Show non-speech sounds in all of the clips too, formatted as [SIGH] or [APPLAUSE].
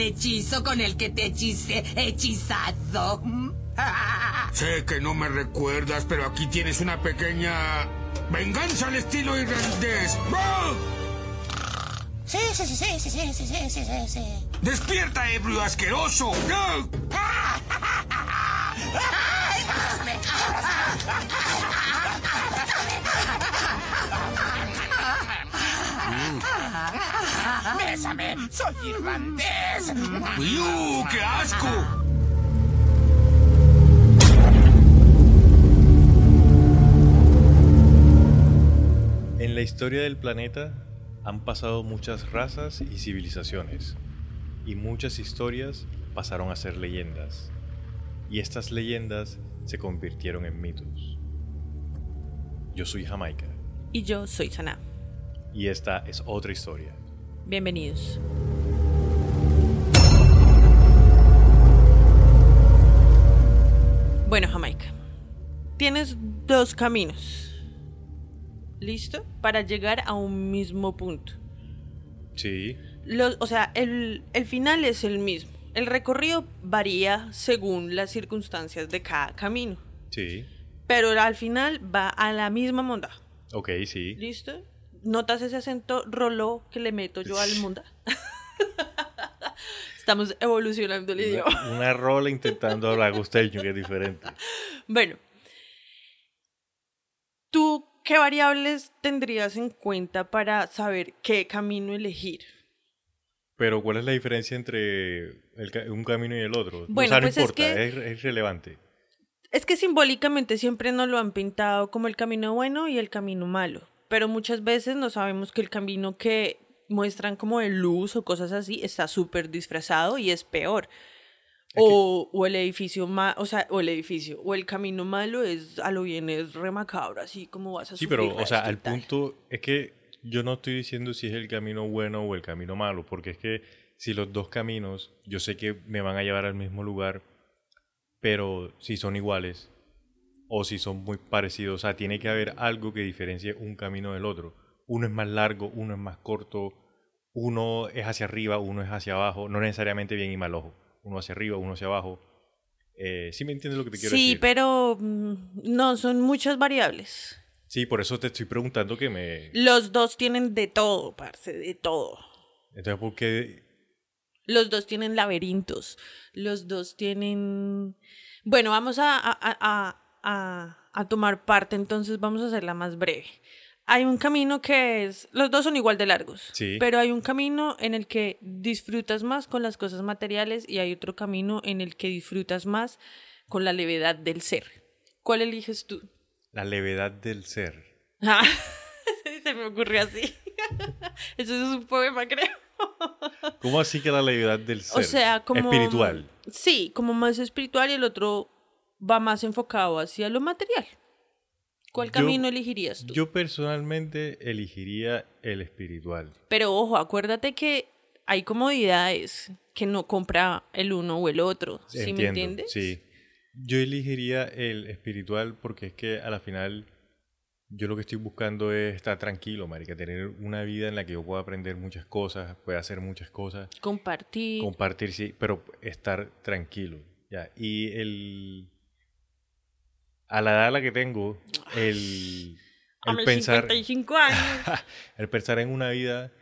el hechizo con el que te hechicé, hechizado. [LAUGHS] Sé que no me recuerdas, pero aquí tienes una pequeña venganza al estilo irlandés. ¡Ah! Sí, sí, sí, sí, sí, sí, sí, sí, sí, sí, sí. ¡Despierta, ebrio asqueroso! ¡Ah! [LAUGHS] ¡Bésame! ¡Soy irlandés! ¡Iu, qué asco! En la historia del planeta han pasado muchas razas y civilizaciones, y muchas historias pasaron a ser leyendas, y estas leyendas se convirtieron en mitos. Yo soy Jamaica, Y yo soy Sana. y esta es otra historia. Bienvenidos. Bueno, Jamaica. Tienes dos caminos. ¿Listo? Para llegar a un mismo punto. Sí, Los- o sea, el, el final es el mismo. El recorrido varía según las circunstancias de cada camino. sí, Pero al final va a la misma monda. ok, sí. ¿Listo? ¿Notas ese acento roló que le meto yo al monda? [LAUGHS] Estamos evolucionando el idioma. Una, [LAUGHS] una rola intentando hablar costeño, que es diferente. Bueno, ¿tú qué variables tendrías en cuenta para saber qué camino elegir? Pero ¿cuál es la diferencia entre el un camino y el otro? Bueno, o sea, no pues es importa, que- es, es relevante. Es que simbólicamente siempre nos lo han pintado como el camino bueno y el camino malo, pero muchas veces no sabemos que el camino que muestran como de luz o cosas así está súper disfrazado y es peor. O, o el edificio ma o sea, o el edificio, o el camino malo es a lo bien es re macabro, así como vas a Sí, pero, o sea, tal. punto es que yo no estoy diciendo si es el camino bueno o el camino malo, porque es que si los dos caminos, yo sé que me van a llevar al mismo lugar, pero si son iguales o si son muy parecidos, o sea, tiene que haber algo que diferencie un camino del otro. Uno es más largo, uno es más corto, uno es hacia arriba, uno es hacia abajo, no necesariamente bien y mal ojo. Uno hacia arriba, uno hacia abajo. Eh, ¿Sí me entiendes lo que te quiero Sí, decir? pero mm, no, son muchas variables. Sí, por eso te estoy preguntando que me... Los dos tienen de todo, parce, de todo. Entonces, ¿por qué Los dos tienen laberintos. Los dos tienen. Bueno, vamos a, a, a, a, a tomar parte, entonces vamos a hacerla más breve. Hay un camino que es. Los dos son igual de largos. Sí. Pero hay un camino en el que disfrutas más con las cosas materiales y hay otro camino en el que disfrutas más con la levedad del ser. ¿Cuál eliges tú? La levedad del ser. Ah, [LAUGHS] se me ocurrió así. [LAUGHS] Eso es un poema, creo. ¿Cómo así que la levedad del ser? O sea, como... Espiritual. Sí, como más espiritual y el otro va más enfocado hacia lo material. ¿Cuál Yo- camino elegirías tú? Yo personalmente elegiría el espiritual. Pero ojo, acuérdate que hay comodidades que no compra el uno o el otro. ¿Sí me Entiendo, entiendes? Sí. Yo elegiría el espiritual porque es que a la final yo lo que estoy buscando es estar tranquilo, marica, tener una vida en la que yo pueda aprender muchas cosas, pueda hacer muchas cosas, Compartir. compartir, sí, pero estar tranquilo, ya. Y el a la edad a la que tengo, el, a el mis pensar 55 años. [LAUGHS] el pensar en una vida,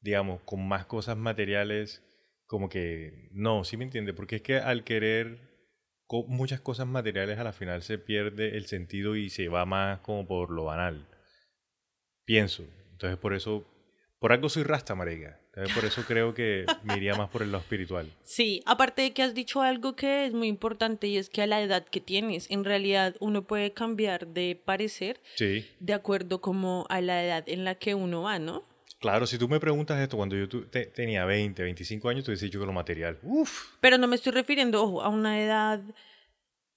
digamos, con más cosas materiales, como que no, ¿sí me entiende? Porque es que al querer muchas cosas materiales a la final se pierde el sentido y se va más como por lo banal. Pienso. Entonces por eso, por algo soy rasta, marica. Por eso creo que me iría más por el lado espiritual. Sí, aparte de que has dicho algo que es muy importante y es que a la edad que tienes, en realidad uno puede cambiar de parecer Sí. de acuerdo como a la edad en la que uno va, ¿no? Claro, si tú me preguntas esto cuando yo te- tenía 20, 25 años, te hubiese dicho que lo material. Uf. Pero no me estoy refiriendo, ojo, a una edad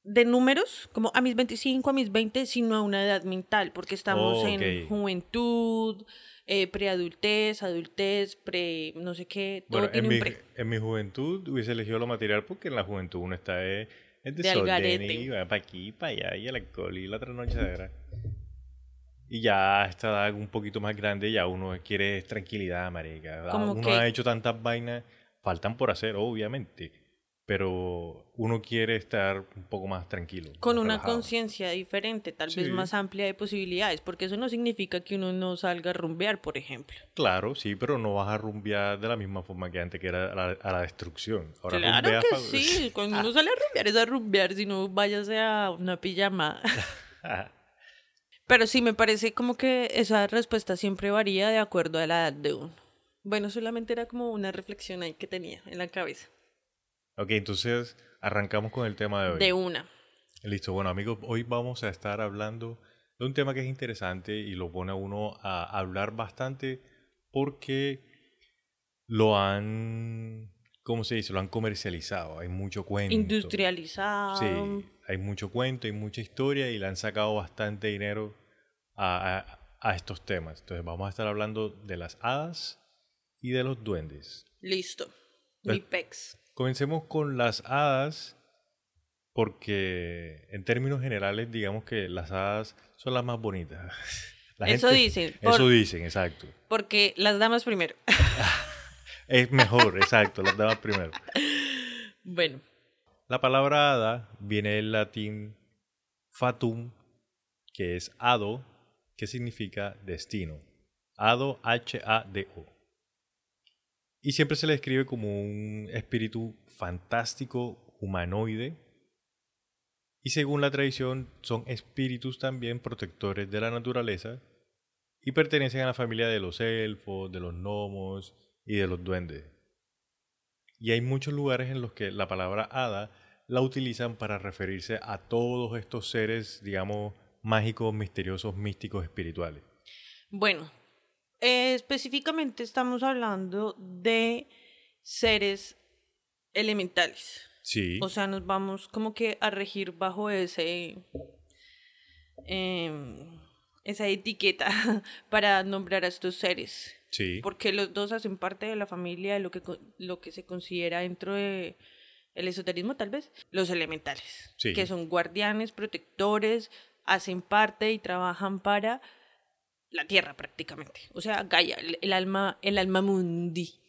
de números, como a mis 25, a mis 20, sino a una edad mental, porque estamos Oh, en ok. juventud, eh, preadultez, adultez, pre no sé qué, todo Bueno, tiene en un mi, pre. en mi juventud hubiese elegido lo material porque en la juventud uno está eh, es De desorden algarete. y va para aquí, para allá, y el alcohol y la trasnochadera. Y ya a esta edad un poquito más grande, ya uno quiere tranquilidad, marica. Como uno que- ha hecho tantas vainas, faltan por hacer, obviamente, pero uno quiere estar un poco más tranquilo. Con más una conciencia diferente, tal vez más amplia de posibilidades, porque eso no significa que uno no salga a rumbear, por ejemplo. Claro, sí, pero no vas a rumbear de la misma forma que antes, que era a la, a la destrucción. Ahora claro que pa- sí, [LAUGHS] cuando uno sale a rumbear es a rumbear, si no váyase a una pijama. Pero sí, me parece como que esa respuesta siempre varía de acuerdo a la edad de uno. Bueno, solamente era como una reflexión ahí que tenía en la cabeza. Ok, entonces arrancamos con el tema de hoy. De una. Listo, bueno amigos, hoy vamos a estar hablando de un tema que es interesante y lo pone a uno a hablar bastante porque lo han, ¿cómo se dice? Lo han comercializado, hay mucho cuento. Industrializado. Sí, hay mucho cuento, hay mucha historia y le han sacado bastante dinero a, a- a estos temas. Entonces vamos a estar hablando de las hadas y de los duendes. Listo. Mi pex. Comencemos con las hadas, porque en términos generales, digamos que las hadas son las más bonitas. [LAUGHS] La Eso gente- dicen, Eso dicen, exacto. Porque las damas primero. [LAUGHS] Es mejor, exacto, las damas primero. bueno, La palabra hada viene del latín fatum, que es hado, que significa destino. Hado, H-A-D-O. Y siempre se le describe como un espíritu fantástico, humanoide. Y según la tradición, son espíritus también protectores de la naturaleza y pertenecen a la familia de los elfos, de los gnomos y de los duendes. Y hay muchos lugares en los que la palabra hada la utilizan para referirse a todos estos seres, digamos, mágicos, misteriosos, místicos, espirituales. bueno. Eh, específicamente estamos hablando de seres elementales. Sí, O sea, nos vamos como que a regir bajo ese em, esa etiqueta [LAUGHS] para nombrar a estos seres. sí, Porque los dos hacen parte de la familia de lo que, lo que se considera dentro de el esoterismo, tal vez, los elementales, Sí. que son guardianes, protectores, hacen parte y trabajan para la tierra prácticamente. O sea, Gaia, el, alma, el alma mundi.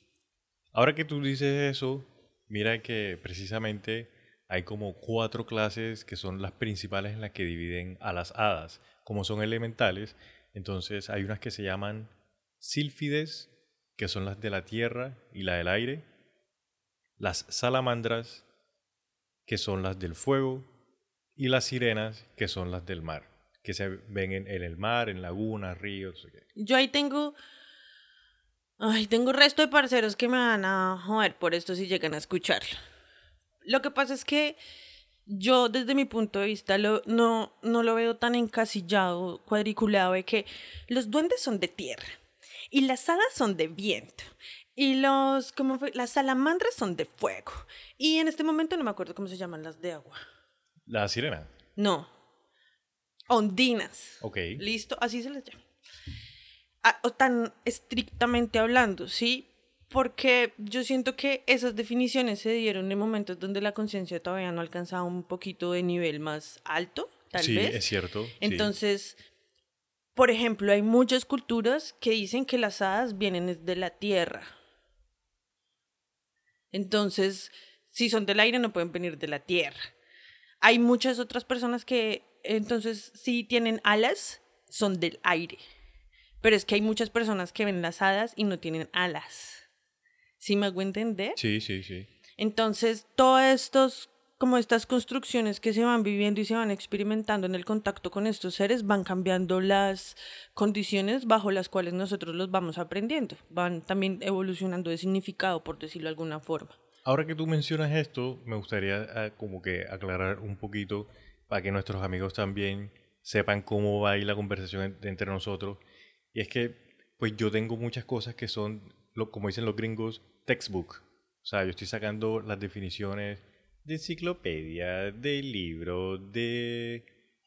Ahora que tú dices eso, mira que precisamente hay como cuatro clases que son las principales en las que dividen a las hadas. Como son elementales, entonces hay unas que se llaman sílfides, que son las de la tierra y la del aire. Las salamandras, que son las del fuego. Y las sirenas, que son las del mar, que se ven en, en el mar, en lagunas, ríos. Yo ahí tengo. Ay, tengo resto de parceros que me van a joder por esto si llegan a escucharlo. Lo que pasa es que yo, desde mi punto de vista, lo, no, no lo veo tan encasillado, cuadriculado, de que los duendes son de tierra y las hadas son de viento. Y los, ¿cómo fue? Las salamandras son de fuego. Y en este momento no me acuerdo cómo se llaman las de agua. La sirena, No. Ondinas. ok. Listo, así se les llama. Ah, o tan estrictamente hablando, ¿sí? Porque yo siento que esas definiciones se dieron en momentos donde la conciencia todavía no alcanzaba un poquito de nivel más alto, tal sí, vez. es cierto. sí. Entonces, por ejemplo, hay muchas culturas que dicen que las hadas vienen de la tierra. Entonces, si son del aire, no pueden venir de la tierra. Hay muchas otras personas que, entonces, si tienen alas, son del aire. Pero es que hay muchas personas que ven las hadas y no tienen alas. ¿Sí me hago entender? Sí, sí, sí. Entonces, todas estos, como estas construcciones que se van viviendo y se van experimentando en el contacto con estos seres, van cambiando las condiciones bajo las cuales nosotros los vamos aprendiendo. Van también evolucionando de significado, por decirlo de alguna forma. Ahora que tú mencionas esto, me gustaría ah, como que aclarar un poquito para que nuestros amigos también sepan cómo va a ir la conversación en- entre nosotros. Y es que, pues yo tengo muchas cosas que son, lo, como dicen los gringos, textbook. O sea, yo estoy sacando las definiciones de enciclopedia, de libros, de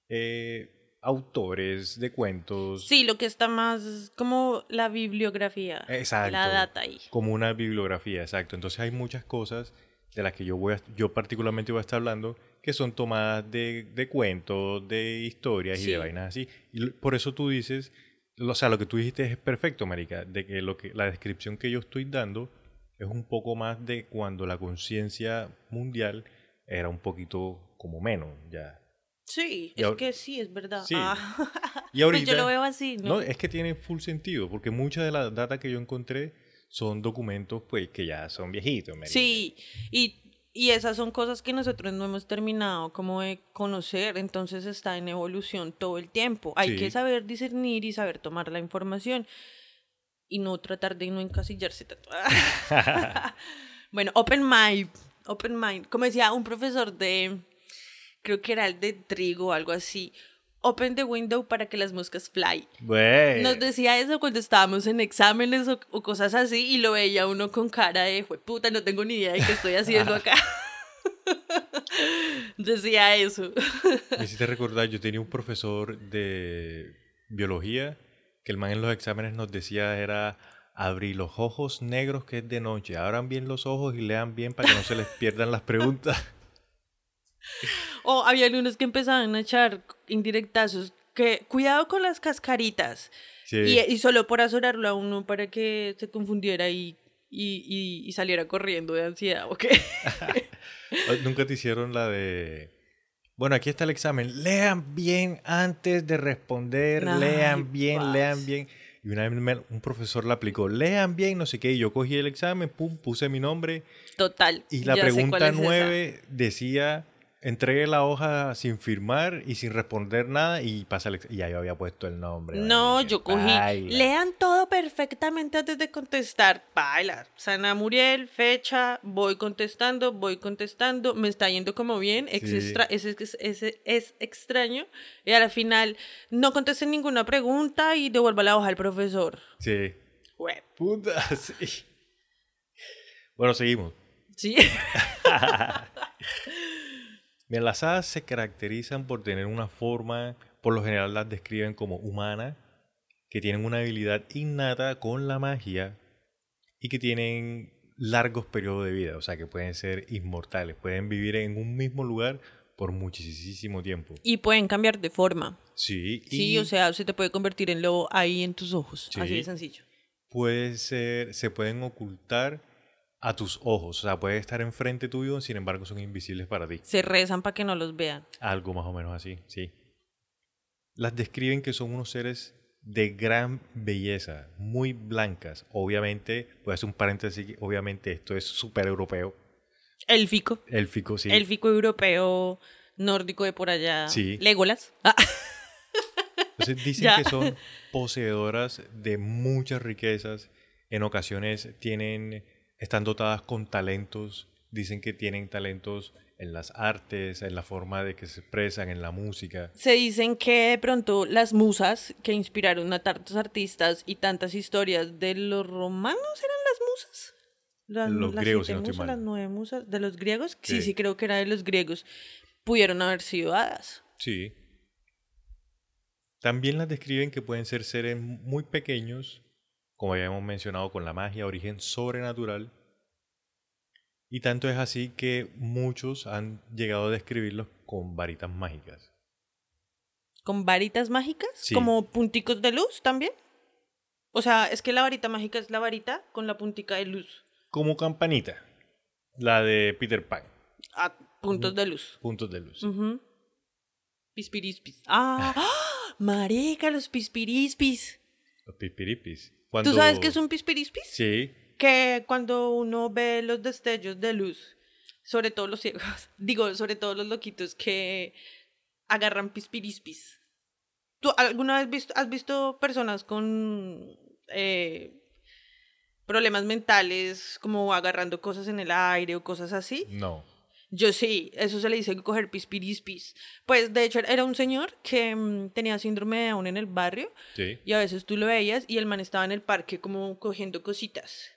eh, autores, de cuentos. Sí, lo que está más como la bibliografía. Exacto. La data ahí. Como una bibliografía, exacto. Entonces hay muchas cosas de las que yo voy a, yo particularmente voy a estar hablando que son tomadas de, de cuentos, de historias y Sí. de vainas así. Y por eso tú dices, o sea, lo que tú dijiste es perfecto, marica, de que lo que la descripción que yo estoy dando es un poco más de cuando la conciencia mundial era un poquito como menos, ya. Sí, Y es que sí, es verdad. Sí. Ah. Y [LAUGHS] ahorita, yo lo veo así, ¿no? No, es que tiene full sentido, porque muchas de las datas que yo encontré son documentos pues que ya son viejitos. ¿me Sí, y, y esas son cosas que nosotros no hemos terminado como de conocer, entonces está en evolución todo el tiempo. Hay Sí. que saber discernir y saber tomar la información y no tratar de no encasillarse [LAUGHS] [LAUGHS] bueno, open mind, open mind. Como decía un profesor de, creo que era el de trigo o algo así. Open the window para que las moscas fly. Bueno, Nos decía eso cuando estábamos en exámenes o, o cosas así y lo veía uno con cara de, "Jue puta, no tengo ni idea de qué estoy haciendo [LAUGHS] acá. [LAUGHS] decía eso. me hiciste recordar, yo tenía un profesor de biología que el man en los exámenes nos decía era abrir los ojos negros que es de noche, abran bien los ojos y lean bien para que no se les pierdan las preguntas. [LAUGHS] [LAUGHS] O había algunos que empezaban a echar indirectazos que cuidado con las cascaritas. Sí. Y, y solo por azorarlo a uno para que se confundiera y, y, y- saliera corriendo de ansiedad, ¿ok? [LAUGHS] Nunca te hicieron la de... Bueno, aquí está el examen. Lean bien antes de responder. Lean bien, lean bien. Y una vez un profesor la aplicó. Lean bien, no sé qué. Y yo cogí el examen, pum, puse mi nombre. Total. Y la pregunta esa. 9 decía, entregue la hoja sin firmar y sin responder nada y pasa el Y ya yo había puesto el nombre. No, yo cogí. Lean todo perfectamente antes de contestar. Baila. Sana Muriel, fecha, voy contestando, voy contestando. Me está yendo como bien. Es, Sí. extra- es, es- es- es extraño. Y al final, no contesten ninguna pregunta y devuelva la hoja al profesor. Sí. Jue- Puta, [LAUGHS] sí. Bueno, seguimos. Sí. [LAUGHS] Bien, las hadas se caracterizan por tener una forma, por lo general las describen como humana, que tienen una habilidad innata con la magia y que tienen largos periodos de vida, o sea que pueden ser inmortales, pueden vivir en un mismo lugar por muchísimo tiempo. y pueden cambiar de forma. Sí, y Sí, o sea, se te puede convertir en lobo ahí en tus ojos. Sí. Así de sencillo. puede ser, se pueden ocultar a tus ojos, o sea, puede estar enfrente tuyo, sin embargo son invisibles para ti. Se rezan para que no los vean. Algo más o menos así, sí. Las describen que son unos seres de gran belleza, muy blancas. Obviamente, voy a hacer un paréntesis, obviamente esto es súper europeo. Élfico. Élfico, sí. Élfico europeo, nórdico de por allá. Sí. Legolas. Ah. [LAUGHS] Entonces dicen Ya. que son poseedoras de muchas riquezas. En ocasiones tienen, están dotadas con talentos. Dicen que tienen talentos en las artes, en la forma de que se expresan, en la música. Se dicen que de pronto las musas que inspiraron a tantos artistas y tantas historias de los romanos eran las musas. Las, Los las griegos, siete no musas, las nueve musas, de los griegos. Sí, Sí. sí, creo que era de los griegos. Pudieron haber sido hadas. Sí. También las describen que pueden ser seres muy pequeños, como habíamos mencionado con la magia, origen sobrenatural. Y tanto es así que muchos han llegado a describirlos con varitas mágicas. ¿Con varitas mágicas? Sí. ¿Como punticos de luz también? O sea, es que la varita mágica es la varita con la puntica de luz. Como campanita, la de Peter Pan, A puntos de luz. puntos de luz. Ujú. Pispirispis. Ah, [LAUGHS] ¡ah! marica, los pispirispis. Los pispiripis. ¿Tú sabes qué es un pispirispis? Sí, Que cuando uno ve los destellos de luz, sobre todo los ciegos, [LAUGHS] digo, sobre todo los loquitos que agarran pispirispis. ¿Tú alguna vez visto, has visto personas con eh, problemas mentales, como agarrando cosas en el aire o cosas así? no. Yo sí, eso se le dice coger pispirispis. Pues de hecho era un señor que mm, tenía síndrome de Down en el barrio Sí. y a veces tú lo veías y el man estaba en el parque como cogiendo cositas.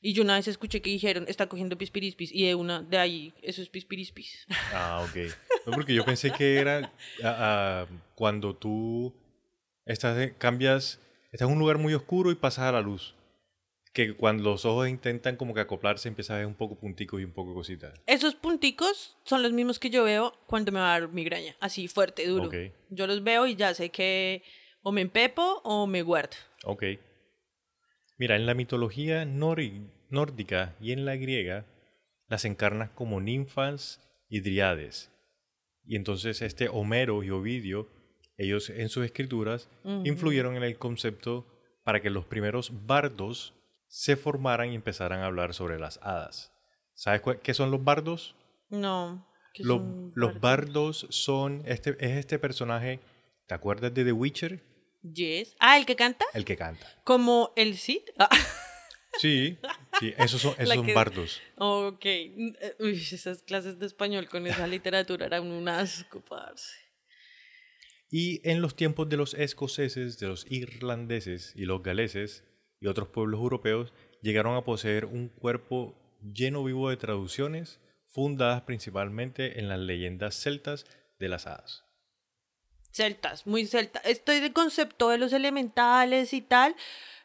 Y yo una vez escuché que dijeron, está cogiendo pispirispis y de una, de ahí, eso es pispirispis. Ah, ok. No, porque yo pensé que era ah, ah, cuando tú estás cambias, estás en un lugar muy oscuro y pasas a la luz. Que cuando los ojos intentan como que acoplarse, empiezas a ver un poco punticos y un poco cositas. Esos punticos son los mismos que yo veo cuando me va a dar migraña, así fuerte, duro. Ok. Yo los veo y ya sé que o me empepo o me guardo. Ok. Mira, en la mitología nórdica y en la griega las encarna como ninfas y driades. Y entonces este Homero y Ovidio, ellos en sus escrituras influyeron en el concepto para que los primeros bardos se formaran y empezaran a hablar sobre las hadas. ¿Sabes qué son los bardos? No. ¿qué Los, bardos? son este es este personaje, ¿te acuerdas de The Witcher? Yes. Ah, ¿el que canta? El que canta. Como el Cid. [LAUGHS] Ah, Sí, sí, esos son, [LAUGHS] esos La son que- bardos. ok. Uy, esas clases de español con esa literatura eran un asco, parce. Y en los tiempos de los escoceses, de los irlandeses y los galeses y otros pueblos europeos, llegaron a poseer un cuerpo lleno vivo de traducciones fundadas principalmente en las leyendas celtas de las hadas. Celtas, muy celta. Estoy de concepto de los elementales y tal.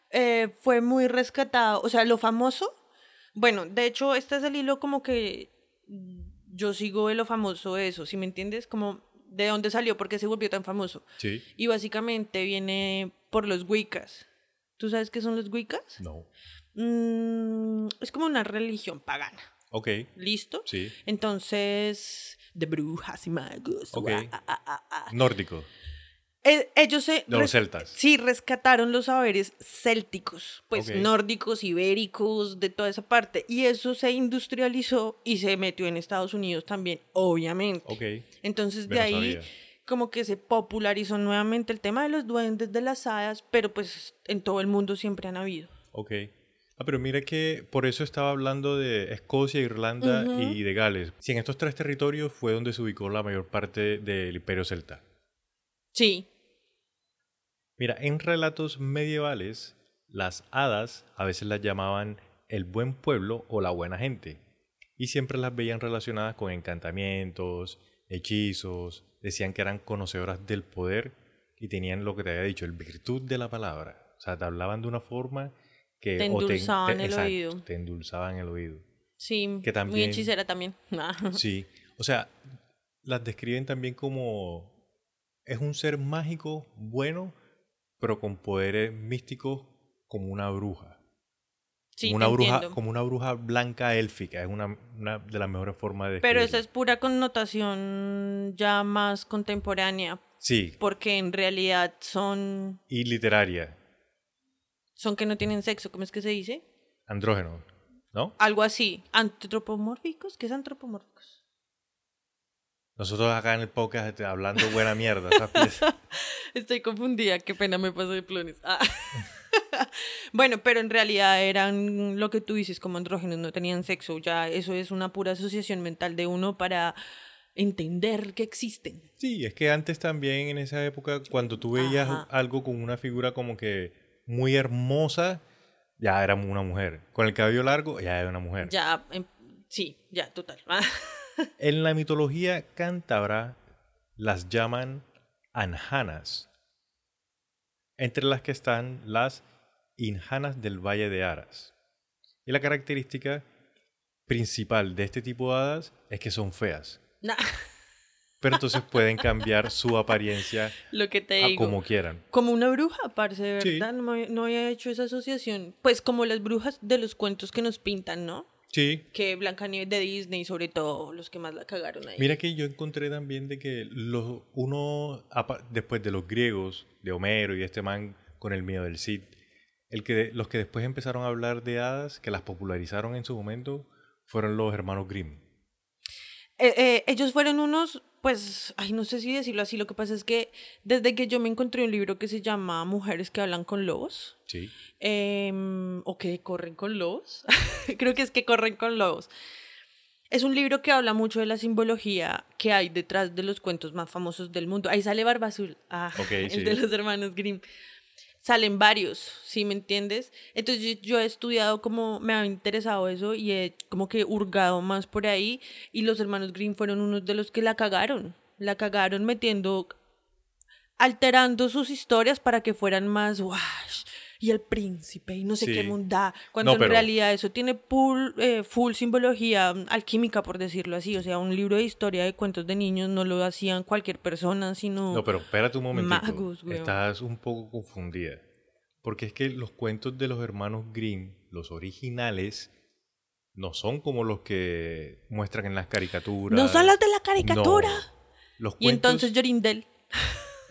eh, fue muy rescatado. O sea, lo famoso. Bueno, de hecho, este es el hilo como que yo sigo de lo famoso de eso, ¿sí me entiendes? Como de dónde salió, por qué se volvió tan famoso. Sí. Y básicamente viene por los Wiccas. ¿Tú sabes qué son los Wiccas? No. Mm, es como una religión pagana. Ok. ¿Listo? Sí. Entonces, de brujas y magos. Ok. ah, ah, ah. Nórdico. Eh, ellos se... De los celtas. Sí, rescataron los saberes célticos, pues nórdicos, ibéricos, de toda esa parte. Y eso se industrializó y se metió en Estados Unidos también, obviamente. Ok. Entonces de ahí. Como que se popularizó nuevamente el tema de los duendes, de las hadas, pero pues en todo el mundo siempre han habido. Ok. Ah, pero mira que por eso estaba hablando de Escocia, Irlanda y de Gales. Si en estos tres territorios fue donde se ubicó la mayor parte del imperio celta. Sí, Mira, en relatos medievales, las hadas a veces las llamaban el buen pueblo o la buena gente. Y siempre las veían relacionadas con encantamientos, hechizos, decían que eran conocedoras del poder y tenían lo que te había dicho, el virtud de la palabra. O sea, te hablaban de una forma que... Te endulzaban el exacto, oído. Te endulzaban el oído. sí, Que muy hechicera también. [LAUGHS] Sí, o sea, las describen también como es un ser mágico, bueno, pero con poderes místicos como una bruja. Sí, como una bruja, entiendo. como una bruja blanca élfica, es una, una de las mejores formas de Pero esa es pura connotación ya más contemporánea, Sí, porque en realidad son, y literaria, son que no tienen sexo, ¿cómo es que se dice? andrógeno, ¿no? Algo así, antropomórficos, ¿qué es antropomórficos? Nosotros acá en el podcast este, hablando buena mierda. [LAUGHS] Estoy confundida, qué pena me pasó de plones. Ah. [LAUGHS] bueno, pero en realidad eran lo que tú dices como andrógenos, no tenían sexo, ya eso es una pura asociación mental de uno para entender que existen. Sí, es que antes también en esa época, cuando tú veías Ajá. algo con una figura como que muy hermosa, ya era una mujer. Con el cabello largo, ya era una mujer. Ya, em, sí, ya, total. [LAUGHS] En la mitología cántabra las llaman anjanas, entre las que están las injanas del Valle de Aras. Y la característica principal de este tipo de hadas es que son feas, Nah, pero entonces pueden cambiar su apariencia [LAUGHS] lo que te a digo. como quieran. Como una bruja, parce, Sí. verdad, no, no había hecho esa asociación. Pues como las brujas de los cuentos que nos pintan, ¿no? Sí, Que Blancanieves de Disney, sobre todo, los que más la cagaron ahí. Mira que yo encontré también de que los, uno, después de los griegos, de Homero y este man con el miedo del Cid, el que, los que después empezaron a hablar de hadas, que las popularizaron en su momento, fueron los hermanos Grimm. Eh, eh, ellos fueron unos, pues, ay, no sé si decirlo así, lo que pasa es que desde que yo me encontré un libro que se llama Mujeres que hablan con lobos, Sí. em, o que corren con lobos, [LAUGHS] creo que es que corren con lobos. Es un libro que habla mucho de la simbología que hay detrás de los cuentos más famosos del mundo. Ahí sale Barba Azul, ah, [LAUGHS] el sí. de los hermanos Grimm. Salen varios, ¿sí me entiendes? Entonces yo, he estudiado como me ha interesado eso y he como que hurgado más por ahí y los hermanos Grimm fueron unos de los que la cagaron. La cagaron metiendo alterando sus historias para que fueran más wash y el príncipe y no sé Sí. qué munda cuando No, en pero- realidad eso tiene full, eh, full simbología alquímica por decirlo así o sea un libro de historia de cuentos de niños no lo hacían cualquier persona sino No, pero espérate un momentito. Magos, weón. Estás un poco confundida. Porque es que los cuentos de los hermanos Grimm, los originales, no son como los que muestran en las caricaturas. No son los de la caricatura. No. Los Y cuentos- entonces Jorindel.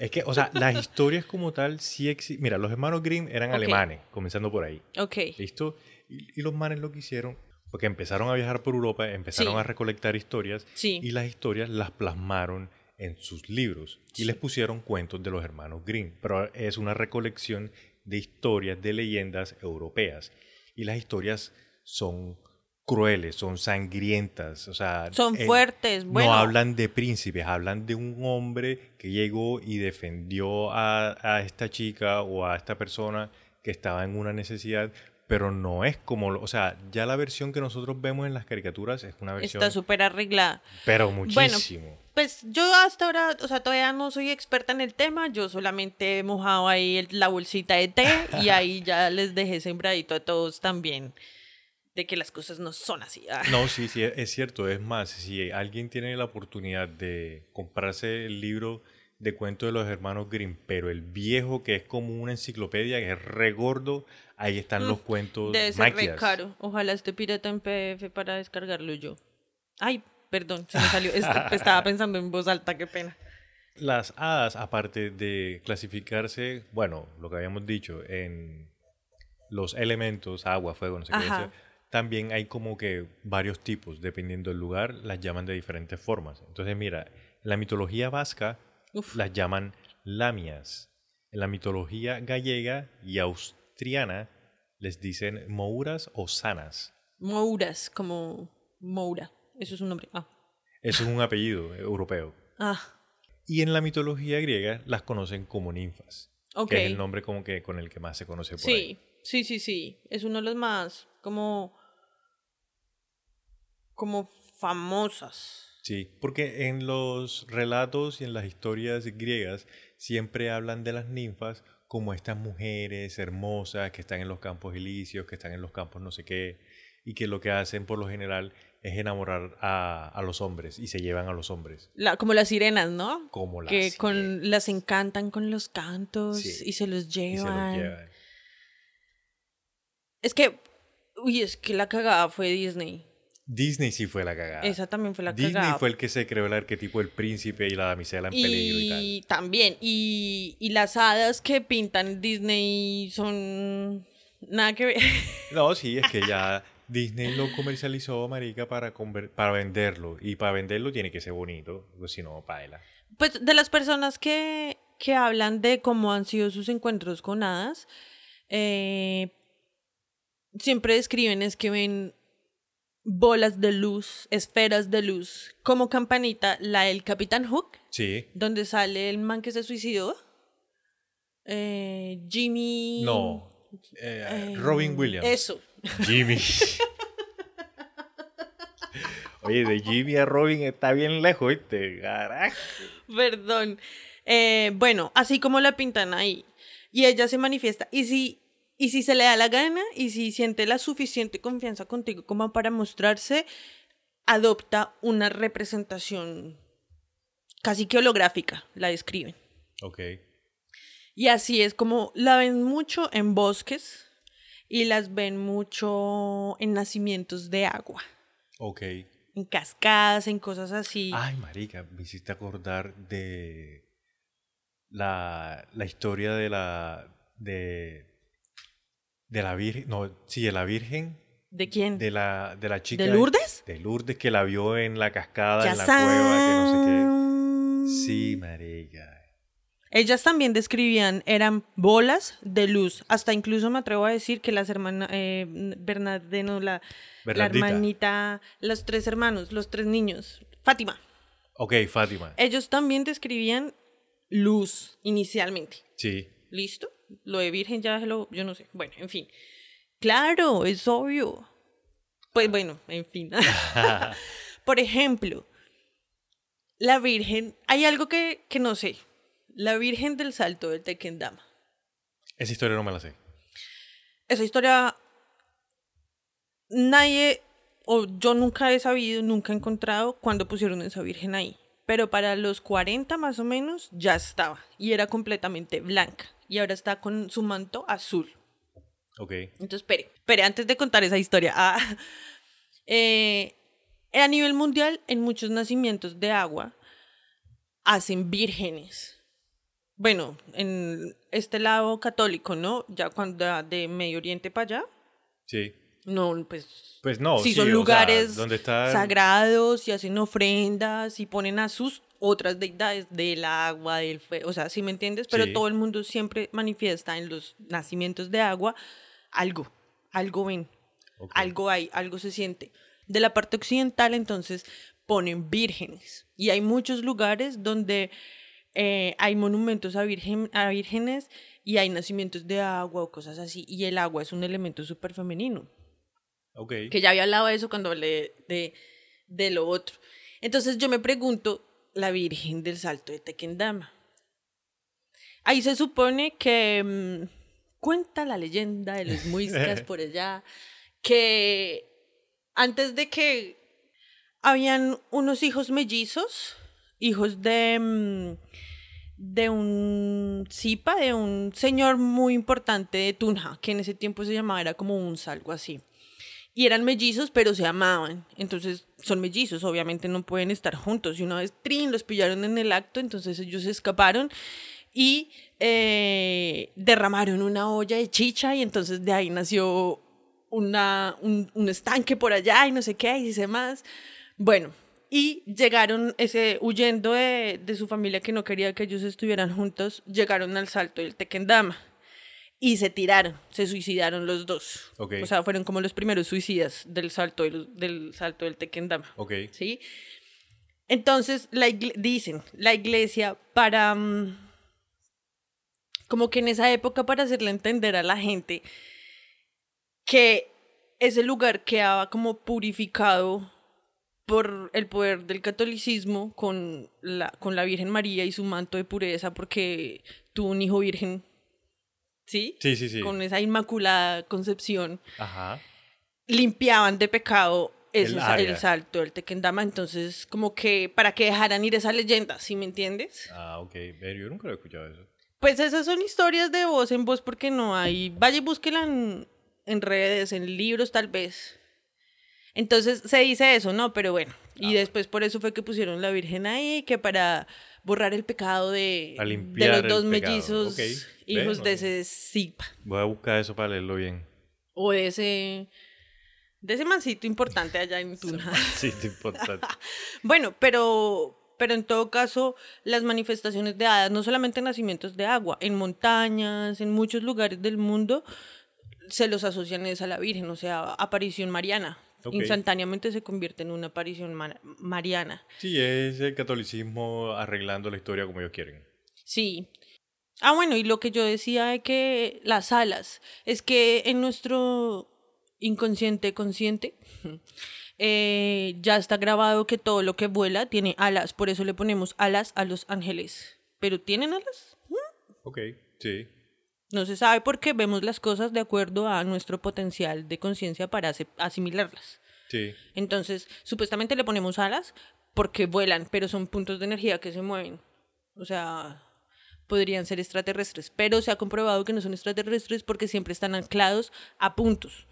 Es que, o sea, las historias como tal sí existen. Mira, los hermanos Grimm eran alemanes, comenzando por ahí. Ok. ¿Listo? Y, y los manes lo que hicieron fue que empezaron a viajar por Europa, empezaron Sí. a recolectar historias Sí. y las historias las plasmaron en sus libros y les pusieron cuentos de los hermanos Grimm. Pero es una recolección de historias, de leyendas europeas. Y las historias son crueles, son sangrientas, o sea... Son eh, fuertes. Bueno, no hablan de príncipes, hablan de un hombre que llegó y defendió a, a esta chica o a esta persona que estaba en una necesidad, pero no es como, lo- o sea, ya la versión que nosotros vemos en las caricaturas es una versión, está súper arreglada. pero Bueno, muchísimo. Pues yo hasta ahora, o sea, todavía no soy experta en el tema, yo solamente he mojado ahí el- la bolsita de té y ahí ya les dejé sembradito a todos también de que las cosas no son así. Ah. No, sí, sí, es cierto. Es más, si alguien tiene la oportunidad de comprarse el libro de cuentos de los hermanos Grimm, pero el viejo que es como una enciclopedia, que es re gordo, ahí están los cuentos Debe ser re caro. Ojalá esté pirata en PDF para descargarlo yo. Ay, perdón, se me salió. Este- [LAUGHS] estaba pensando en voz alta, qué pena. Las hadas, aparte de clasificarse, bueno, lo que habíamos dicho, en los elementos, agua, fuego, no sé qué, Ajá. También hay como que varios tipos, dependiendo del lugar, las llaman de diferentes formas. Entonces, mira, en la mitología vasca Uf. las llaman lamias. En la mitología gallega y austriana les dicen mouras o sanas. Mouras, como Moura. Eso es un nombre. Ah. Eso es un apellido europeo. Ah, Y en la mitología griega las conocen como ninfas. que es el nombre como que con el que más se conoce por ahí. Sí, sí, sí, sí. Es uno de los más como como famosas. Sí, porque en los relatos y en las historias griegas siempre hablan de las ninfas como estas mujeres hermosas que están en los campos elíseos, que están en los campos no sé qué, y que lo que hacen por lo general es enamorar a, a los hombres y se llevan a los hombres. La, como las sirenas, ¿no? Como las que sirenas. con las encantan con los cantos Sí. y se los Y se llevan. los llevan. Es que, uy, es que la cagada fue Disney. Disney sí fue la cagada. Esa también fue la Disney cagada. fue el que se creó el arquetipo del príncipe y la damisela en peligro y tal. Y también, y, y las hadas que pintan Disney son nada que ver. [LAUGHS] No, sí, es que ya Disney lo comercializó, marica, para, para venderlo. Y para venderlo tiene que ser bonito, pues si no, paela. Pues de las personas que, que hablan de cómo han sido sus encuentros con hadas, eh, siempre describen es que ven bolas de luz, esferas de luz, como campanita, la del Capitán Hook, Sí. donde sale el man que se suicidó. Eh, Jimmy. No. eh, eh, Robin Williams. Eso. Jimmy. [LAUGHS] Oye, de Jimmy a Robin está bien lejos, ¿viste? Carajo. Perdón. Eh, bueno, así como la pintan ahí. Y ella se manifiesta. Y si, y si se le da la gana y si siente la suficiente confianza contigo como para mostrarse, adopta una representación casi que holográfica, la describen. Ok. Y así es como la ven mucho en bosques y las ven mucho en nacimientos de agua, Ok. en cascadas, en cosas así. Ay, marica, me hiciste acordar de la, la historia de la de de la Virgen, no, sí, de la Virgen, ¿De quién? de la de la chica ¿De Lourdes? de Lourdes que la vio en la cascada, Ya en la cueva, que no sé qué. Sí, marica. Ellas también describían, eran bolas de luz. Hasta incluso me atrevo a decir que las hermanas, eh, la, la hermanita, los tres hermanos, los tres niños, Fátima. Ok, Fátima. Ellos también describían luz inicialmente. Sí. ¿Listo? Lo de virgen ya lo, yo no sé. Bueno, en fin. Claro, es obvio. Pues bueno, en fin. [LAUGHS] Por ejemplo, la virgen, hay algo que, que no sé. La virgen del salto del Tequendama. Esa historia no me la sé. Esa historia nadie, o yo nunca he sabido, nunca he encontrado cuando pusieron esa virgen ahí. Pero para los 40 más o menos ya estaba y era completamente blanca y ahora está con su manto azul. Ok. Entonces, espere, espere, antes de contar esa historia. Ah, [LAUGHS] eh, a nivel mundial, en muchos nacimientos de agua, hacen vírgenes. Bueno, en este lado católico, ¿no? Ya cuando de Medio Oriente para allá, Sí. No, pues... Pues no, sí, son sea, lugares donde sagrados y hacen ofrendas y ponen a sus otras deidades del agua, del fuego, o sea, ¿sí me entiendes? Pero Sí. todo el mundo siempre manifiesta en los nacimientos de agua algo, algo ven, algo hay, algo se siente. De la parte occidental, entonces, ponen vírgenes. Y hay muchos lugares donde eh, hay monumentos a, virgen, a vírgenes y hay nacimientos de agua o cosas así. Y el agua es un elemento súper femenino. Que ya había hablado de eso cuando hablé de, de lo otro. Entonces yo me pregunto, la Virgen del Salto de Tequendama. Ahí se supone que mm, cuenta la leyenda de los muiscas [LAUGHS] por allá, que antes de que habían unos hijos mellizos, hijos de, mm, de un Zipa, de un señor muy importante de Tunja, que en ese tiempo se llamaba, era como un algo así. Y eran mellizos, pero se amaban. Entonces, son mellizos, obviamente no pueden estar juntos. Y una vez, trin, los pillaron en el acto, entonces ellos se escaparon y eh, derramaron una olla de chicha y entonces de ahí nació una, un, un estanque por allá y no sé qué, y dice más. Bueno, y llegaron, ese, huyendo de, de su familia que no quería que ellos estuvieran juntos, llegaron al salto del Tequendama y se tiraron, se suicidaron los dos. Ok. O sea, fueron como los primeros suicidas del salto del, del salto del Tequendama. Ok. ¿Sí? Entonces, la dicen, la iglesia para... mm, como que en esa época para hacerle entender a la gente que ese lugar quedaba como purificado por el poder del catolicismo con la, con la Virgen María y su manto de pureza porque tuvo un hijo virgen, ¿sí? Sí, sí, sí. Con esa inmaculada concepción Ajá. limpiaban de pecado El el, salto del Tequendama, entonces como que para que dejaran ir esa leyenda, ¿sí me entiendes? Ah, ok. Yo nunca lo he escuchado eso. Pues esas son historias de voz en voz porque no hay, vaya y búsquela en, en redes, en libros tal vez. Entonces se dice eso, ¿no? Pero bueno, y después por eso fue que pusieron la Virgen ahí, que para borrar el pecado de, de los dos mellizos hijos de ese Zipa. Voy a buscar eso para leerlo bien. O de ese, de ese mancito importante allá en Tuna. Es importante. [LAUGHS] Bueno, pero, pero en todo caso, las manifestaciones de hadas, no solamente en nacimientos de agua, en montañas, en muchos lugares del mundo, se los asocian es a la Virgen, o sea, aparición mariana. Instantáneamente se convierte en una aparición mar- mariana. Sí, es el catolicismo arreglando la historia como ellos quieren. Sí. Ah, bueno, y lo que yo decía de que las alas, es que en nuestro inconsciente consciente [LAUGHS] eh, ya está grabado que todo lo que vuela tiene alas, por eso le ponemos alas a los ángeles. ¿Pero tienen alas? Ok, sí. No se sabe por qué vemos las cosas de acuerdo a nuestro potencial de conciencia para asimilarlas. Sí. Entonces, supuestamente le ponemos alas porque vuelan, pero son puntos de energía que se mueven. O sea, podrían ser extraterrestres, pero se ha comprobado que no son extraterrestres porque siempre están anclados a puntos.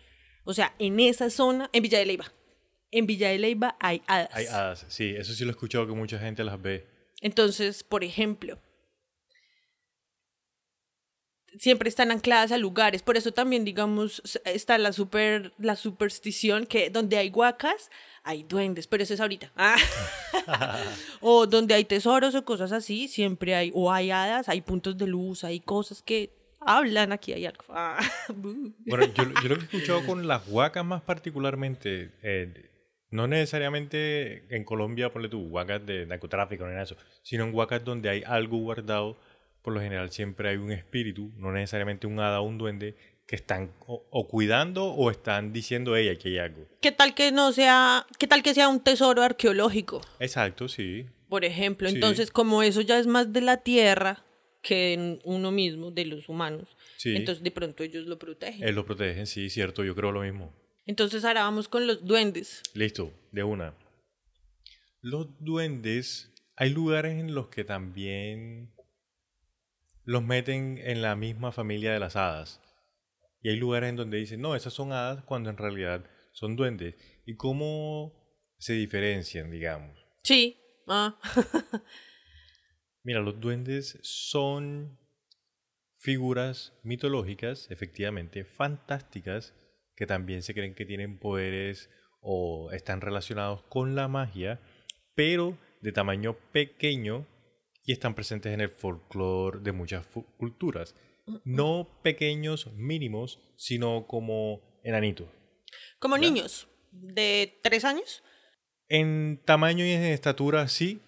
O sea, en esa zona, en Villa de Leyva. En Villa de Leyva hay hadas. Hay hadas. Sí, eso sí lo he escuchado que mucha gente las ve. Entonces, por ejemplo, siempre están ancladas a lugares. Por eso también, digamos, está la super, la superstición que donde hay huacas, hay duendes, pero eso es ahorita. Ah. [LAUGHS] o donde hay tesoros o cosas así, siempre hay, o hay hadas, hay puntos de luz, hay cosas que hablan, aquí hay algo. Ah, [LAUGHS] bu. Bueno, yo, yo lo he escuchado con las huacas más particularmente, eh, no necesariamente en Colombia, ponle tú, huacas de narcotráfico, no es eso, sino en huacas donde hay algo guardado, por lo general siempre hay un espíritu, no necesariamente un hada o un duende, que están o, o cuidando o están diciendo ella que hay algo. ¿Qué tal que no sea, qué tal que sea un tesoro arqueológico? Exacto, sí. por ejemplo. Sí. Entonces, como eso ya es más de la tierra que en uno mismo, de los humanos, Sí. entonces de pronto ellos lo protegen. Él lo protegen, sí, cierto, yo creo lo mismo. Entonces ahora vamos con los duendes. Listo, de una. Los duendes, hay lugares en los que también los meten en la misma familia de las hadas. Y hay lugares en donde dicen, no, esas son hadas cuando en realidad son duendes. ¿Y cómo se diferencian, digamos? Sí. Ah. [LAUGHS] Mira, los duendes son figuras mitológicas, efectivamente, fantásticas, que también se creen que tienen poderes o están relacionados con la magia, pero de tamaño pequeño y están presentes en el folclore de muchas culturas. No pequeños mínimos, sino como enanitos. Como niños de tres años. En tamaño y en estatura sí,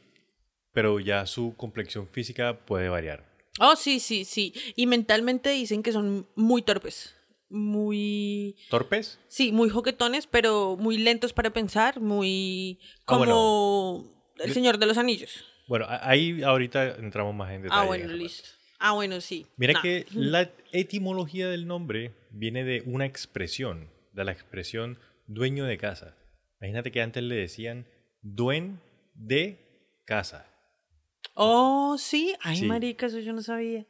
pero ya su complexión física puede variar. Oh, sí, sí, sí. Y mentalmente dicen que son muy torpes. Muy... ¿Torpes? Sí, muy joquetones, pero muy lentos para pensar, muy... Ah, como el Señor de los Anillos. Bueno, ahí ahorita entramos más en detalle. Ah, bueno, listo. Ah, bueno, sí. Mira que [LAUGHS] la etimología del nombre viene de una expresión, de la expresión dueño de casa. Imagínate que antes le decían duen de casa. Oh, sí. Ay, marica, eso yo no sabía.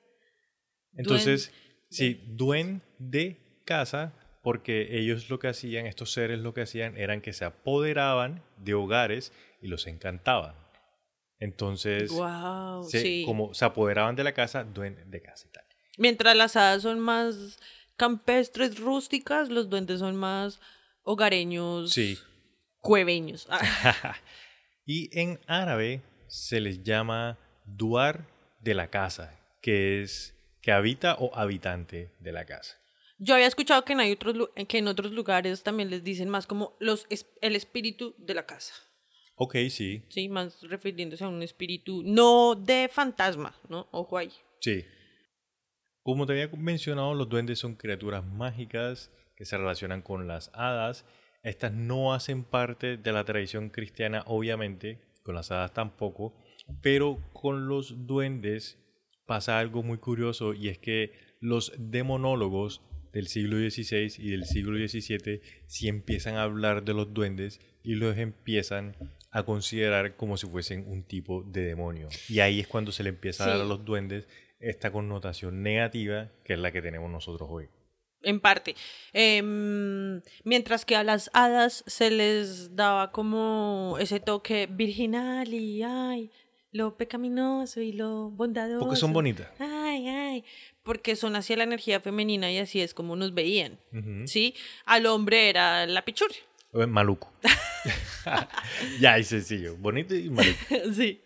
Entonces, sí, duen de casa, porque ellos lo que hacían, estos seres lo que hacían, eran que se apoderaban de hogares y los encantaban. Entonces, se, como se apoderaban de la casa, duendes de casa y tal. Mientras las hadas son más campestres, rústicas, los duendes son más hogareños, sí. cueveños. [LAUGHS] y en árabe se les llama duar de la casa, que es que habita o habitante de la casa. Yo había escuchado que en, hay otros, que en otros lugares también les dicen más como los, el espíritu de la casa. Ok, sí. Sí, más refiriéndose a un espíritu, no de fantasma, ¿no? Ojo ahí. Sí. Como te había mencionado, los duendes son criaturas mágicas que se relacionan con las hadas. Estas no hacen parte de la tradición cristiana, obviamente, con las hadas tampoco, pero con los duendes pasa algo muy curioso y es que los demonólogos del siglo XVI y del siglo XVII sí empiezan a hablar de los duendes y los empiezan a considerar como si fuesen un tipo de demonio. Y ahí es cuando se le empieza a dar a los duendes esta connotación negativa que es la que tenemos nosotros hoy. En parte. Em, mientras que a las hadas se les daba como ese toque virginal y ay, lo pecaminoso y lo bondadoso. Porque son bonitas. Ay, ay. Porque son hacia la energía femenina y así es como nos veían. ¿Sí? Al hombre era la pichurria. Maluco. [LAUGHS] [LAUGHS] ya, es sencillo. Bonito y maluco. [LAUGHS] sí.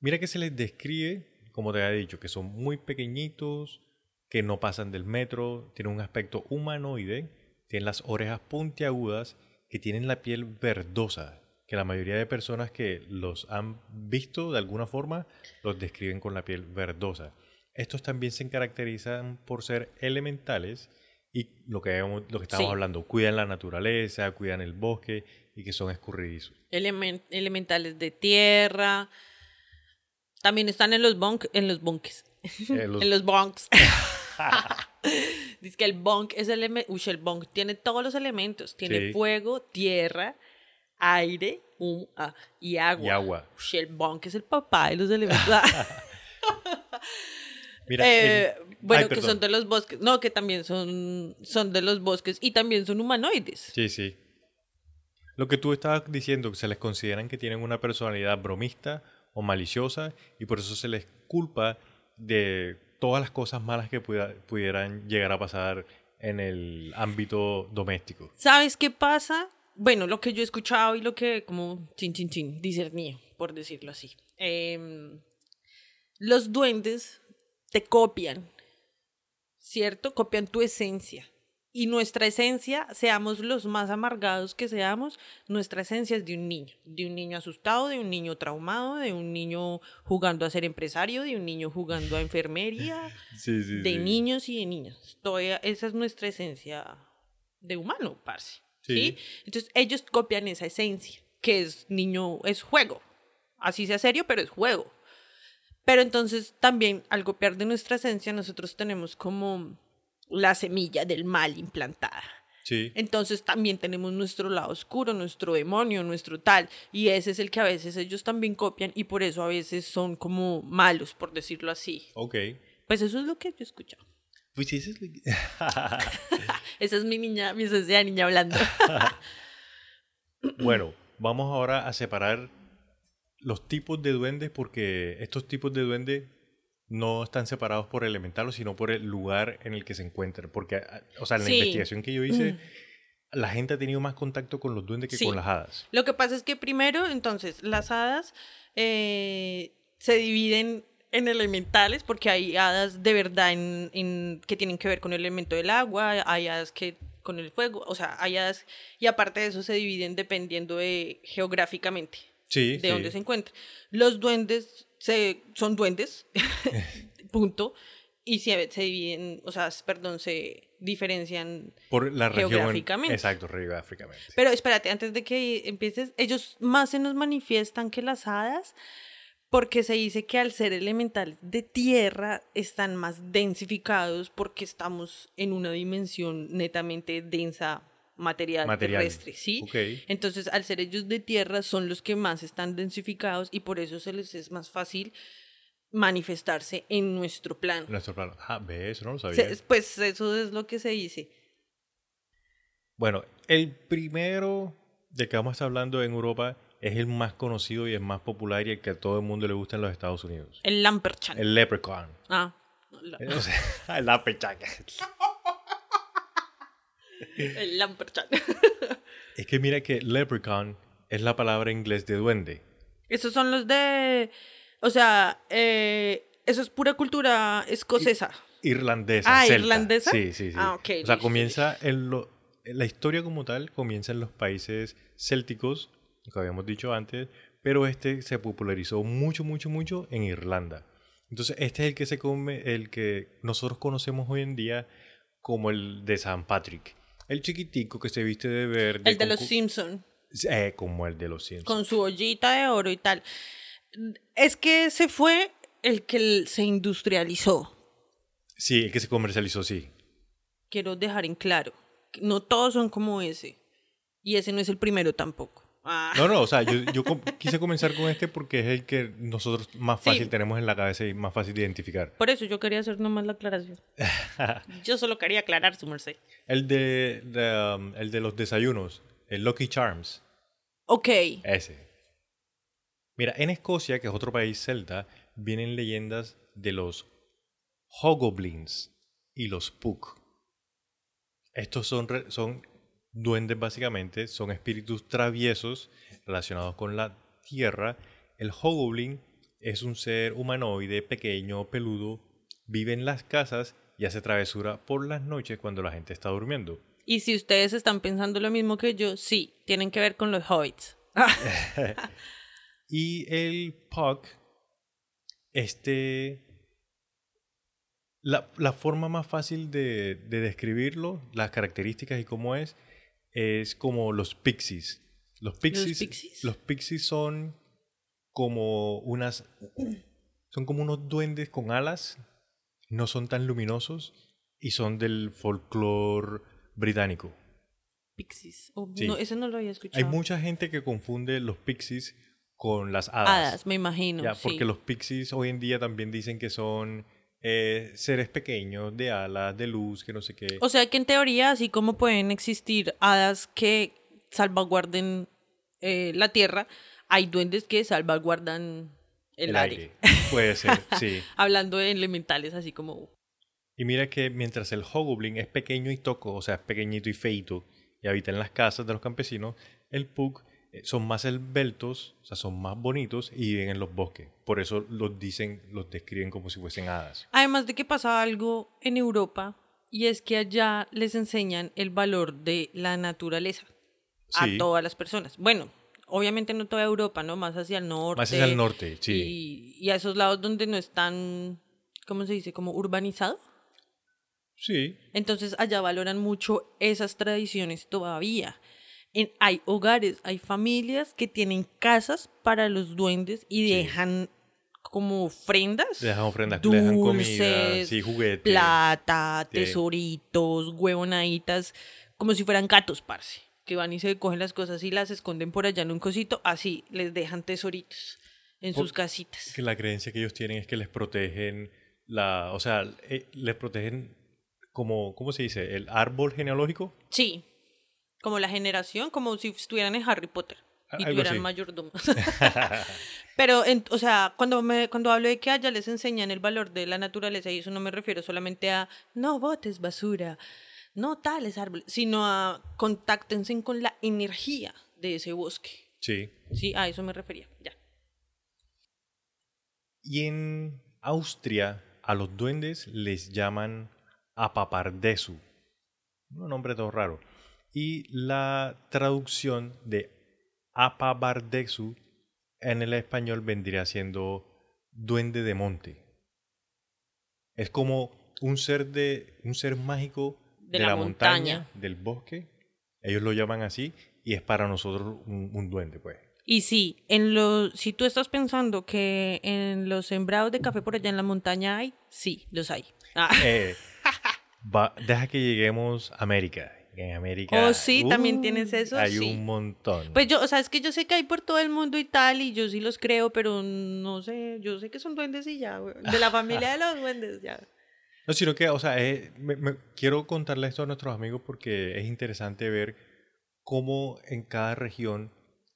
Mira que se les describe, como te había dicho, que son muy pequeñitos, que no pasan del metro, tienen un aspecto humanoide, tienen las orejas puntiagudas, que tienen la piel verdosa, que la mayoría de personas que los han visto de alguna forma los describen con la piel verdosa. Estos también se caracterizan por ser elementales y lo que, lo que estábamos hablando, cuidan la naturaleza, cuidan el bosque y que son escurridizos. elementales de tierra. También están en los bunk, en los bunks. [LAUGHS] en los bunks. [LAUGHS] Dice que el bunk es el el bunk tiene todos los elementos, tiene fuego, tierra, aire, ah, y agua. Y agua. el bunk es el papá de los elementos. [LAUGHS] Mira, eh, bueno, que son de los bosques. No, que también son, son de los bosques y también son humanoides. Sí, sí. Lo que tú estabas diciendo, se les consideran que tienen una personalidad bromista o maliciosa y por eso se les culpa de todas las cosas malas que pudieran llegar a pasar en el ámbito doméstico. ¿Sabes qué pasa? Bueno, lo que yo he escuchado y lo que como chin chin chin discerní, por decirlo así. Em, los duendes te copian, ¿cierto? Copian tu esencia. Y nuestra esencia, seamos los más amargados que seamos, nuestra esencia es de un niño, de un niño asustado, de un niño traumado, de un niño jugando a ser empresario, de un niño jugando a enfermería, [LAUGHS] de niños y de niñas. esa es nuestra esencia de humano, parce. ¿sí? Entonces ellos copian esa esencia, que es niño, es juego. Así sea serio, pero es juego. Pero entonces también al copiar de nuestra esencia nosotros tenemos como la semilla del mal implantada. Sí. Entonces también tenemos nuestro lado oscuro, nuestro demonio, nuestro tal. Y ese es el que a veces ellos también copian y por eso a veces son como malos, por decirlo así. Ok. Pues eso es lo que yo he escuchado. Pues ese es lo que- [LAUGHS] Esa es mi niña, mi esencia de niña hablando. [LAUGHS] Bueno, vamos ahora a separar los tipos de duendes porque estos tipos de duendes no están separados por elementales, sino por el lugar en el que se encuentran. Porque, ah, o sea, en la Sí. investigación que yo hice, la gente ha tenido más contacto con los duendes que Sí. con las hadas. Lo que pasa es que primero, entonces, las hadas eh, se dividen en elementales porque hay hadas de verdad en, en- que tienen que ver con el elemento del agua, hay hadas que con el fuego, o sea, hay hadas y aparte de eso se dividen dependiendo de geográficamente Sí, de sí. dónde se encuentran. Los duendes se, son duendes, [LAUGHS] [LAUGHS] punto, y se, se dividen, o sea, perdón, se diferencian Por la región. geográficamente. Exacto, geográficamente. pero espérate, antes de que empieces, ellos más se nos manifiestan que las hadas porque se dice que al ser elementales de tierra están más densificados porque estamos en una dimensión netamente densa material, Material. terrestre, ¿sí? Entonces, al ser ellos de tierra son los que más están densificados y por eso se les es más fácil manifestarse en nuestro plano. Nuestro plano. Ah, ve, eso no lo sabía. Se- pues eso es lo que se dice. Bueno, el primero de que vamos a estar hablando en Europa es el más conocido y el más popular y el que a todo el mundo le gusta en los Estados Unidos. El Lamperchan. El leprechaun. Ah, la- [LAUGHS] el leprechaun. [LAUGHS] el Lamperchan. [LAUGHS] Es que mira que leprechaun es la palabra inglés de duende. Esos son los de. O sea, eh, eso es pura cultura escocesa. Irlandesa. Ah, celta. ¿irlandesa? Sí, sí, sí. Ah, ok, O sea, comienza en lo, la historia como tal comienza en los países célticos, que habíamos dicho antes, pero este se popularizó mucho, mucho, mucho en Irlanda. Entonces, este es el que se come, el que nosotros conocemos hoy en día como el de San Patrick. El chiquitico que se viste de verde. El de los cu- Simpson Eh, como el de los Simpsons. con su ollita de oro y tal. Es que ese fue el que se industrializó. Sí, el que se comercializó, sí. Quiero dejar en claro. No todos son como ese. Y ese no es el primero tampoco. Ah. No, no, o sea, yo, yo com- quise comenzar con este porque es el que nosotros más Sí. fácil tenemos en la cabeza y más fácil de identificar. Por eso yo quería hacer nomás la aclaración. [LAUGHS] yo solo quería aclarar su merced. El de, de, um, el de los desayunos, el Lucky Charms, Ok. ese. Mira, en Escocia, que es otro país celta, vienen leyendas de los Hobgoblins y los Puck. Estos son, son duendes básicamente, son espíritus traviesos relacionados con la tierra. El Hobgoblin es un ser humanoide pequeño, peludo, vive en las casas y hace travesura por las noches cuando la gente está durmiendo. Y si ustedes están pensando lo mismo que yo, sí, tienen que ver con los hobbits. [LAUGHS] [LAUGHS] Y el Puck, este. La, la forma más fácil de, de describirlo, las características y cómo es, es como los pixies. Los pixies, pixies? los pixies son como unas. Son como unos duendes con alas, no son tan luminosos y son del folclore británico. Pixies. Oh, Sí. No, lo había escuchado. Hay mucha gente que confunde los pixies con las hadas. Hadas, me imagino. Ya, sí. porque los pixies hoy en día también dicen que son eh, seres pequeños, de alas, de luz, que no sé qué. O sea que en teoría, así como pueden existir hadas que salvaguarden eh, la tierra, hay duendes que salvaguardan el, aire. Puede ser, [LAUGHS] sí. Hablando de elementales, así como. Y mira que mientras el Hobgoblin es pequeño y toco, o sea, es pequeñito y feito, y habita en las casas de los campesinos, el Puck eh, son más esbeltos, o sea, son más bonitos y viven en los bosques. Por eso los dicen, los describen como si fuesen hadas. Además de que pasa algo en Europa, y es que allá les enseñan el valor de la naturaleza a todas las personas. Bueno, obviamente no toda Europa, ¿no? Más hacia el norte. Más hacia el norte, sí. Y, y a esos lados donde no están, ¿cómo se dice? Como urbanizado. Sí, Entonces allá valoran mucho esas tradiciones todavía. En, hay hogares, hay familias que tienen casas para los duendes y Sí. dejan como ofrendas. le dejan ofrendas, le dejan comida, dulces, sí, juguetes. plata, Sí. tesoritos, huevonaditas, como si fueran gatos, parce, que van y se cogen las cosas y las esconden por allá en un cosito, así les dejan tesoritos en sus casitas. Que la creencia que ellos tienen es que les protegen la, o sea, eh, les protegen como, ¿cómo se dice? El árbol genealógico. Sí, como la generación, como si estuvieran en Harry Potter y tuvieran mayordomos. [LAUGHS] [LAUGHS] Pero, en- o sea, cuando, me, cuando hablo de que allá les enseñan el valor de la naturaleza, y eso no me refiero solamente a no botes basura, no tales árboles, sino a contáctense con la energía de ese bosque. Sí. Sí, a eso me refería, ya. Y en Austria a los duendes les llaman apapardesu. Un nombre todo raro. Y la traducción de apapardesu en el español vendría siendo duende de monte. Es como un ser de un ser mágico De de, la la, montaña, montaña. del bosque. Ellos lo llaman así y es para nosotros un, un duende, pues. Y sí, en los, si tú estás pensando que en los sembrados de café por allá en la montaña hay, sí, los hay. Ah. Eh, [LAUGHS] va- deja que lleguemos a América. En América. Oh, sí, también tienes eso, Hay sí. un montón. Pues yo, o sea, es que yo sé que hay por todo el mundo y tal, y yo sí los creo, pero no sé, yo sé que son duendes y ya, güey. De la familia de los duendes, ya. No, sino que, o sea, eh, me- me- quiero contarle esto a nuestros amigos porque es interesante ver cómo en cada región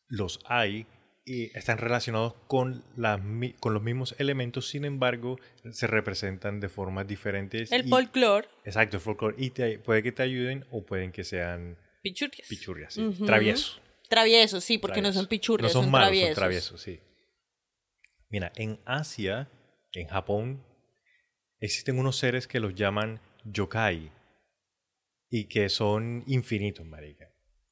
los hay y están relacionados con, mi- con los mismos elementos, sin embargo, se representan de formas diferentes. El folclore, Exacto, el folclore. Y te- puede que te ayuden o pueden que sean pichurrias. pichurrias, sí, traviesos. Traviesos, sí, porque no son pichurrias, No son, son, malos, traviesos. son traviesos, sí. Mira, en Asia, en Japón, existen unos seres que los llaman yokai y que son infinitos, marica.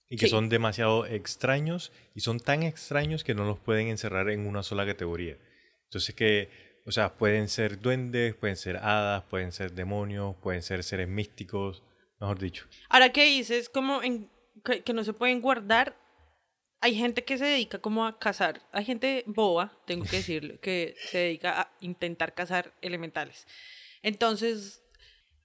Y que Sí. son demasiado extraños y son tan extraños que no los pueden encerrar en una sola categoría. Entonces que, o sea, pueden ser duendes, pueden ser hadas, pueden ser demonios, pueden ser seres místicos, mejor dicho. Ahora que dices como en, que, que no se pueden guardar, hay gente que se dedica como a cazar, hay gente boba, tengo que [LAUGHS] decirlo, que se dedica a intentar cazar elementales. Entonces,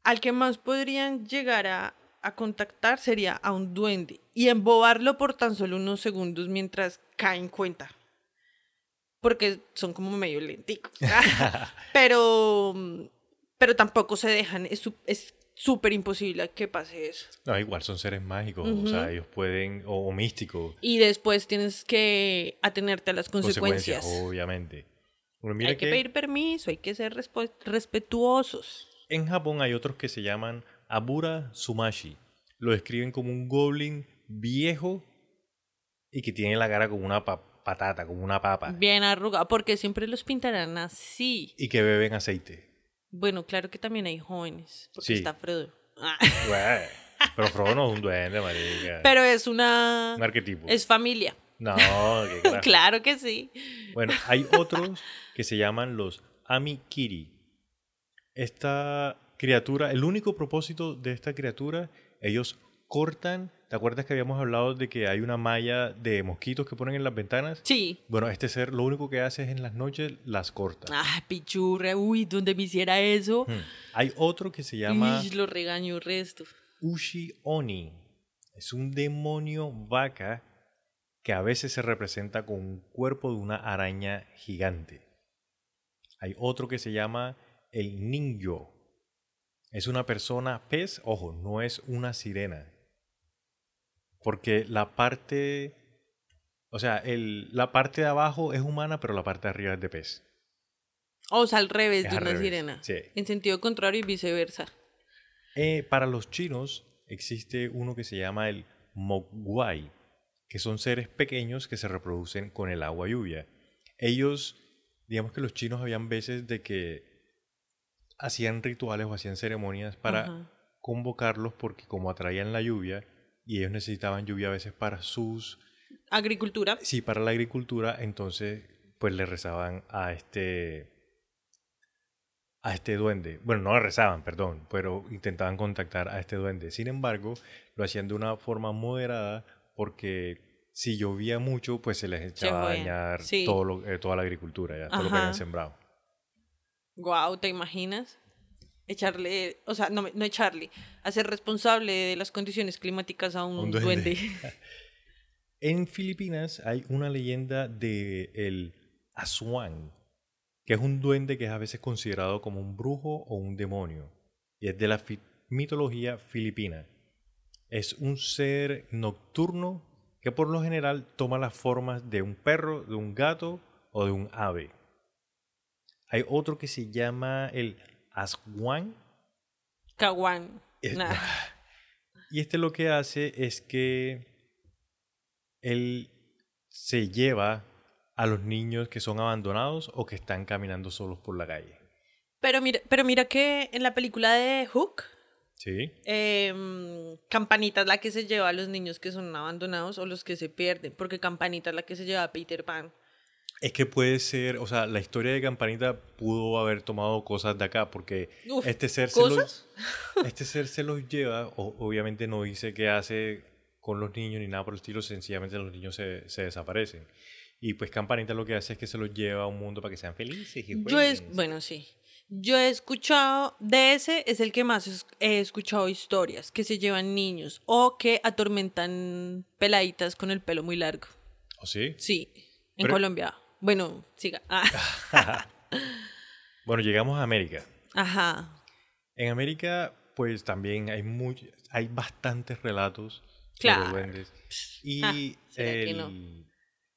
al que más podrían llegar a, a contactar sería a un duende y embobarlo por tan solo unos segundos mientras cae en cuenta. Porque son como medio lenticos. [LAUGHS] pero, pero tampoco se dejan, es es súper imposible que pase eso. No, igual son seres mágicos, o sea, ellos pueden, o, o místicos, Y después tienes que atenerte a las consecuencias. obviamente. Bueno, mira hay que, pedir permiso, hay que ser respetuosos. En Japón hay otros que se llaman Abura Sumashi. Lo describen como un goblin viejo y que tiene la cara como una pa- patata, como una papa. Bien arrugado, porque siempre los pintarán así. Y que beben aceite. Bueno, claro que también hay jóvenes, porque Sí. está Frodo. Ah. [LAUGHS] Pero Frodo no es un duende, marica. Pero es una... un arquetipo. Es familia. No, [LAUGHS] carajo. Claro que sí. Bueno, hay otros que se llaman los Amikiri. Esta criatura, el único propósito de esta criatura, ellos cortan. ¿Te acuerdas que habíamos hablado de que hay una malla de mosquitos que ponen en las ventanas? Sí. Bueno, este ser lo único que hace es en las noches las corta. Ah, pichurra, uy, donde me hiciera eso. Hmm. Hay otro que se llama Uy, lo regaño resto. Ushi Oni. Es un demonio vaca que a veces se representa con un cuerpo de una araña gigante. Hay otro que se llama el ninjo. Es una persona pez, ojo, no es una sirena. Porque la parte, o sea, el, la parte de abajo es humana, pero la parte de arriba es de pez. O sea, al revés Es de al una revés, sirena. sí. En sentido contrario y viceversa. Eh, para los chinos existe uno que se llama el mogwai, que son seres pequeños que se reproducen con el agua lluvia. Ellos, digamos que los chinos habían veces de que hacían rituales o hacían ceremonias para Ajá. convocarlos porque como atraían la lluvia y ellos necesitaban lluvia a veces para sus Agricultura. sí para la agricultura entonces pues le rezaban a este a este duende bueno no le rezaban perdón pero intentaban contactar a este duende sin embargo lo hacían de una forma moderada porque si llovía mucho pues se les echaba a dañar sí. todo lo- eh, toda la agricultura ya todo lo que habían sembrado Wow, ¿te imaginas? echarle, o sea, no, no echarle, hacer responsable de las condiciones climáticas a un, Un duende. duende. [LAUGHS] En Filipinas hay una leyenda de el Aswang, que es un duende que es a veces considerado como un brujo o un demonio, y es de la fi- mitología filipina. Es un ser nocturno que por lo general toma las formas de un perro, de un gato o de un ave. Hay otro que se llama el. Es- Nah. [LAUGHS] y este lo que hace es que él se lleva a los niños que son abandonados o que están caminando solos por la calle. Pero mira, pero mira que en la película de Hook, ¿Sí? em, Campanita es la que se lleva a los niños que son abandonados o los que se pierden, porque Campanita es la que se lleva a Peter Pan. Es que puede ser, o sea, la historia de Campanita pudo haber tomado cosas de acá porque Uf, este ser se los, [LAUGHS] este ser se los lleva, o- obviamente no dice qué hace con los niños ni nada por el estilo, sencillamente los niños se, se desaparecen. Y pues Campanita lo que hace es que se los lleva a un mundo para que sean felices y Yo es, bueno, sí. Yo he escuchado, de ese es el que más he escuchado historias, que se llevan niños o que atormentan peladitas con el pelo muy largo. ¿O sí? Sí, en Pero- Colombia. Bueno, siga. Ah, [LAUGHS] Bueno, llegamos a América. Ajá. En América, pues también hay much- hay bastantes relatos Claro. sobre duendes. Y Ah, ¿será que el- no?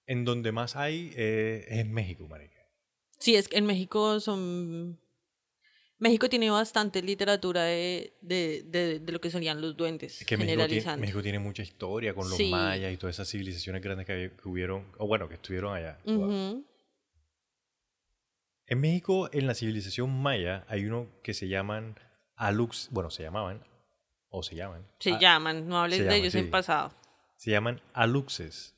en donde más hay eh, es en México, marica. Sí, es que en México son... México tiene bastante literatura de, de, de, de lo que solían los duendes, Es que México tiene. México tiene mucha historia con los Sí. mayas y todas esas civilizaciones grandes que, que hubieron, o bueno, que estuvieron allá. Ujú. En México, en la civilización maya, hay uno que se llaman Alux, bueno, se llamaban, o se llaman. Se a- llman, no hables de llaman, ellos sí. en pasado. se llaman aluxes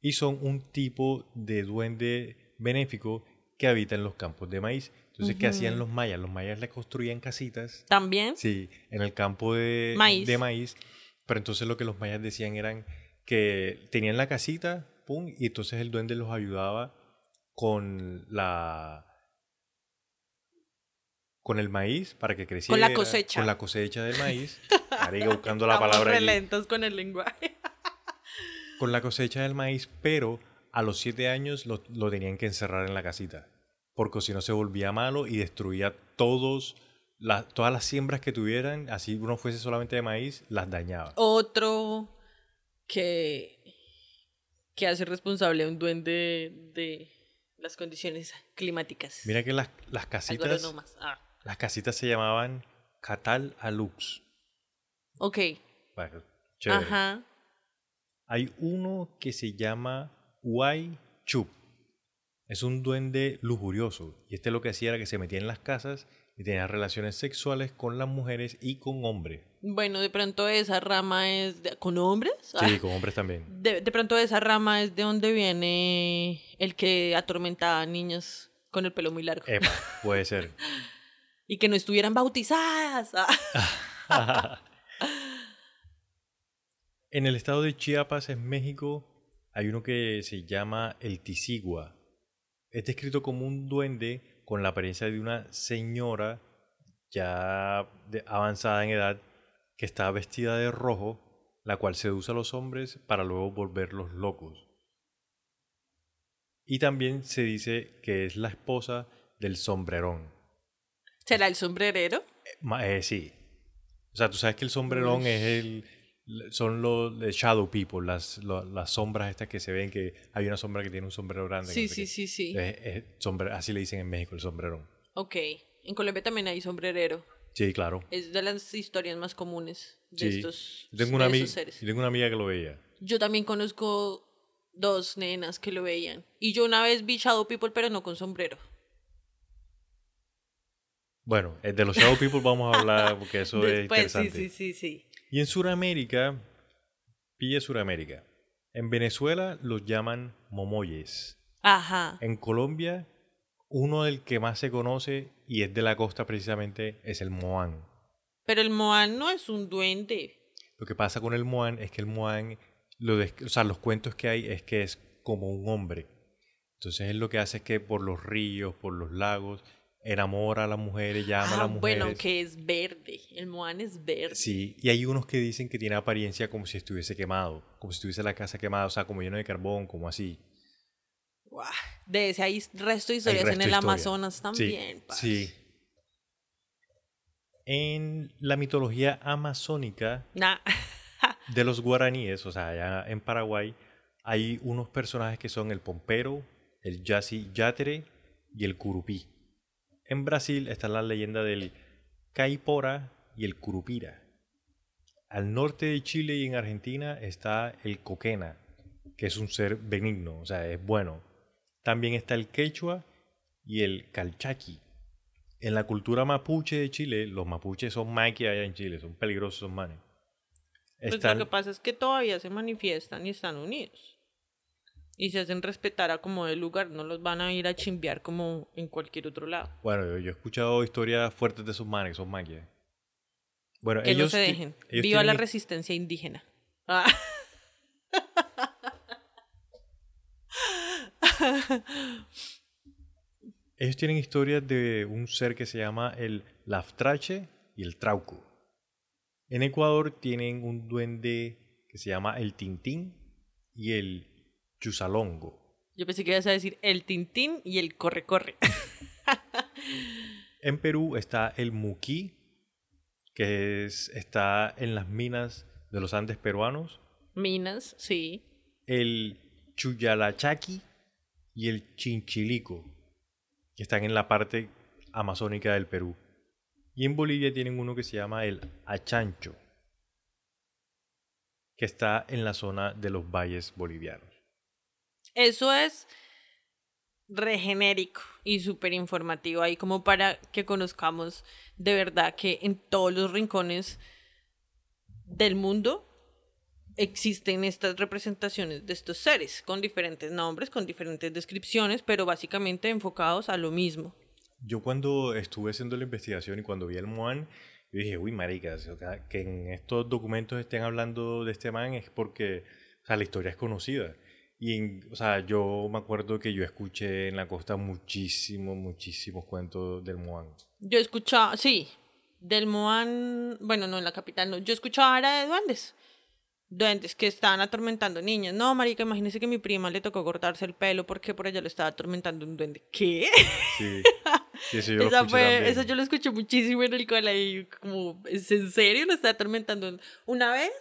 y son un tipo de duende benéfico que habita en los campos de maíz. Entonces, ¿qué hacían los mayas? Los mayas le construían casitas, ¿También? sí, en el campo de Maíz. de maíz, pero entonces lo que los mayas decían eran que tenían la casita, pum, y entonces el duende los ayudaba con la con el maíz para que creciera, cosecha. con la cosecha del maíz, [LAUGHS] Marica, buscando la Estamos palabra lentos con el lenguaje. con la cosecha del maíz, pero a los siete años lo, lo tenían que encerrar en la casita, porque si no se volvía malo y destruía todos la- todas las siembras que tuvieran, así uno fuese solamente de maíz, las dañaba. Otro que, que hace responsable a un duende de las condiciones climáticas. Mira que las, las casitas. Ah, las casitas se llamaban Catal Alux. ok. Bueno, chévere. Ajá. Hay uno que se llama Huay Chup. Es un duende lujurioso. Y este lo que hacía era que se metía en las casas y tenía relaciones sexuales con las mujeres y con hombres. Bueno, de pronto esa rama es de- con hombres. Sí, Ah, con hombres también. de, de pronto esa rama es de donde viene el que atormentaba a niñas con el pelo muy largo. Epa, puede ser. [LAUGHS] Y que no estuvieran bautizadas. Ah. [LAUGHS] En el estado de Chiapas, en México, hay uno que se llama el Tisigua. Es descrito como un duende con la apariencia de una señora ya de- avanzada en edad que está vestida de rojo, la cual seduce a los hombres para luego volverlos locos. Y también se dice que es la esposa del sombrerón. ¿Será el sombrerero? Ma- eh, sí. O sea, tú sabes que el sombrerón es el. Son los shadow people, las, las sombras estas que se ven, que hay una sombra que tiene un sombrero grande. Sí, sí, sí, sí. Es- es así le dicen en México, el sombrerón. Ok. En Colombia también hay sombrerero. Sí, claro. Es de las historias más comunes de Sí. estos, Yo tengo, una de amiga, esos seres. yo tengo una amiga que lo veía. Yo también conozco dos nenas que lo veían. Y yo una vez vi Shadow People, pero no con sombrero. Bueno, eh, de los shadow people vamos a hablar porque eso [LAUGHS] es Después, sí, interesante. sí, sí, sí. Y en Sudamérica, pilla Sudamérica. En Venezuela los llaman momoyes. Ajá. En Colombia, uno del que más se conoce y es de la costa precisamente es el Moán. Pero el Moan no es un duende. Lo que pasa con el Moán es que el Moán, lo des- o sea, los cuentos que hay es que es como un hombre. Entonces él lo que hace es que por los ríos, por los lagos, enamora a las mujeres, llama a Ah, las mujeres. bueno, que es verde. El Moan es verde. Sí, y hay unos que dicen que tiene apariencia como si estuviese quemado, como si estuviese la casa quemada, o sea, como lleno de carbón, como así. Guau, De ese hay resto de historias resto en el historia. Amazonas Sí, también. parce. Sí. En la mitología amazónica Nah. [LAUGHS] de los guaraníes, o sea, allá en Paraguay, hay unos personajes que son el pompero, el yasi yatere y el curupí. En Brasil está la leyenda del caipora y el curupira. Al norte de Chile y en Argentina está el coquena, que es un ser benigno, o sea, es bueno. También está el quechua y el calchaqui. En la cultura mapuche de Chile, los mapuches son maquis allá en Chile, son peligrosos, son manes. Pues Están- lo que pasa es que todavía se manifiestan y están unidos. Y se hacen respetar a como el lugar, no los van a ir a chimbear como en cualquier otro lado. Bueno, yo, yo he escuchado historias fuertes de esos manes, esos maquis. Bueno, Que ellos no se dejen. ellos Viva la resistencia indígena. Ah. [LAUGHS] Ellos tienen historias de un ser que se llama el Laftrache y el Trauco. En Ecuador tienen un duende que se llama el Tintín y el Chusalongo. Yo pensé que ibas a decir el tintín y el corre-corre. [LAUGHS] En Perú está el Muquí, que es, está en las minas de los Andes peruanos. Minas, sí. El Chuyalachaqui y el Chinchilico, que están en la parte amazónica del Perú. Y en Bolivia tienen uno que se llama el Achancho, que está en la zona de los valles bolivianos. Eso es regenérico y súper informativo ahí como para que conozcamos de verdad que en todos los rincones del mundo existen estas representaciones de estos seres con diferentes nombres, con diferentes descripciones, pero básicamente enfocados a lo mismo. Yo cuando estuve haciendo la investigación y cuando vi el Moan, yo dije, uy, maricas, que en estos documentos estén hablando de este man es porque, o sea, la historia es conocida. Y, en- o sea, yo me acuerdo que yo escuché en la costa muchísimos, muchísimos cuentos del Moan. Yo escuchaba, sí, del Moan, bueno, no en la capital, no, yo escuchaba era de duendes. Duendes que estaban atormentando niñas. No, marica, imagínese que mi prima le tocó cortarse el pelo porque por allá lo estaba atormentando un duende. ¿Qué? Sí, [LAUGHS] sí, eso yo esa, fue, esa yo lo escuché muchísimo en el colegio. Como, ¿es en serio? ¿Lo está atormentando? Una vez,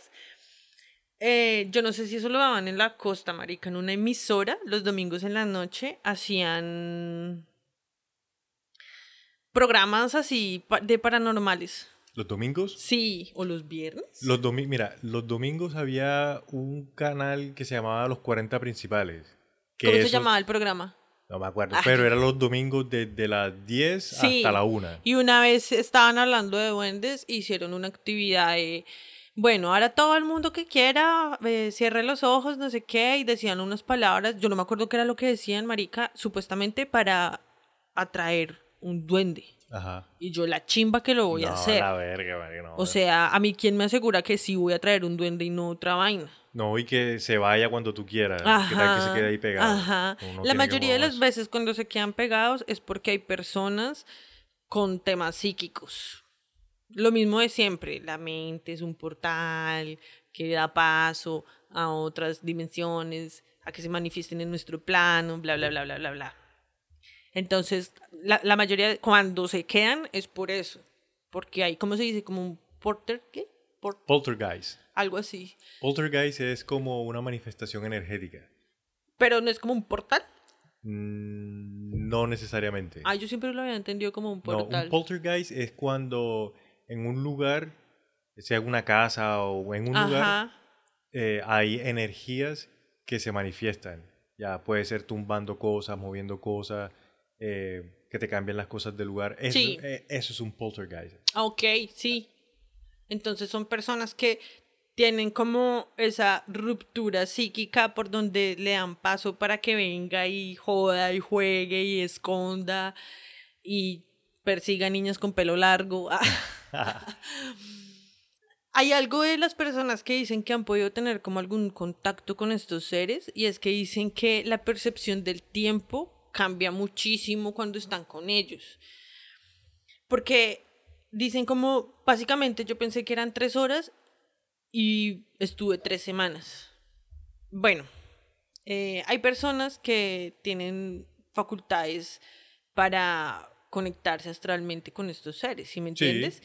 eh, yo no sé si eso lo daban en la costa, marica, en una emisora, los domingos en la noche, hacían programas así de paranormales. ¿Los domingos? Sí, o los viernes. Los domi- mira, los domingos había un canal que se llamaba Los 40 Principales. Que ¿Cómo se llamaba el programa? No me acuerdo, Ay. pero eran los domingos desde las 10 Sí. hasta la 1. Y una vez estaban hablando de duendes, hicieron una actividad de, bueno, ahora todo el mundo que quiera, eh, cierre los ojos, no sé qué, y decían unas palabras, yo no me acuerdo qué era lo que decían, Marica, supuestamente para atraer un duende. Ajá. Y yo la chimba que lo voy no, a hacer. la verga, marica, no. O sea, a mí quién me asegura que sí voy a traer un duende y no otra vaina. No, y que se vaya cuando tú quieras. ¿Qué tal que se Ajá, quede ahí pegado? Ajá. La que mayoría de las veces cuando se quedan pegados es porque hay personas con temas psíquicos. Lo mismo de siempre, la mente es un portal que da paso a otras dimensiones, a que se manifiesten en nuestro plano, bla, bla, bla, bla, bla, bla. Entonces, la, la mayoría, cuando se quedan, es por eso. Porque hay, ¿cómo se dice? Como un porter, ¿qué? Por, Poltergeist. algo así. Poltergeist es como una manifestación energética. Pero no es como un portal. Mm, no necesariamente. Ah, yo siempre lo había entendido como un no, portal. un poltergeist es cuando en un lugar, sea una casa o en un lugar, eh, hay energías que se manifiestan. Ya puede ser tumbando cosas, moviendo cosas, eh, que te cambian las cosas del lugar. Eso, Sí. eh, eso es un poltergeist. Ok, sí. Entonces son personas que tienen como esa ruptura psíquica por donde le dan paso para que venga y joda y juegue y esconda y persiga niños con pelo largo. [LAUGHS] Hay algo de las personas que dicen que han podido tener como algún contacto con estos seres y es que dicen que la percepción del tiempo cambia muchísimo cuando están con ellos. Porque dicen como, básicamente yo pensé que eran tres horas y estuve tres semanas. Bueno, eh, hay personas que tienen facultades para conectarse astralmente con estos seres, ¿sí me Sí. entiendes?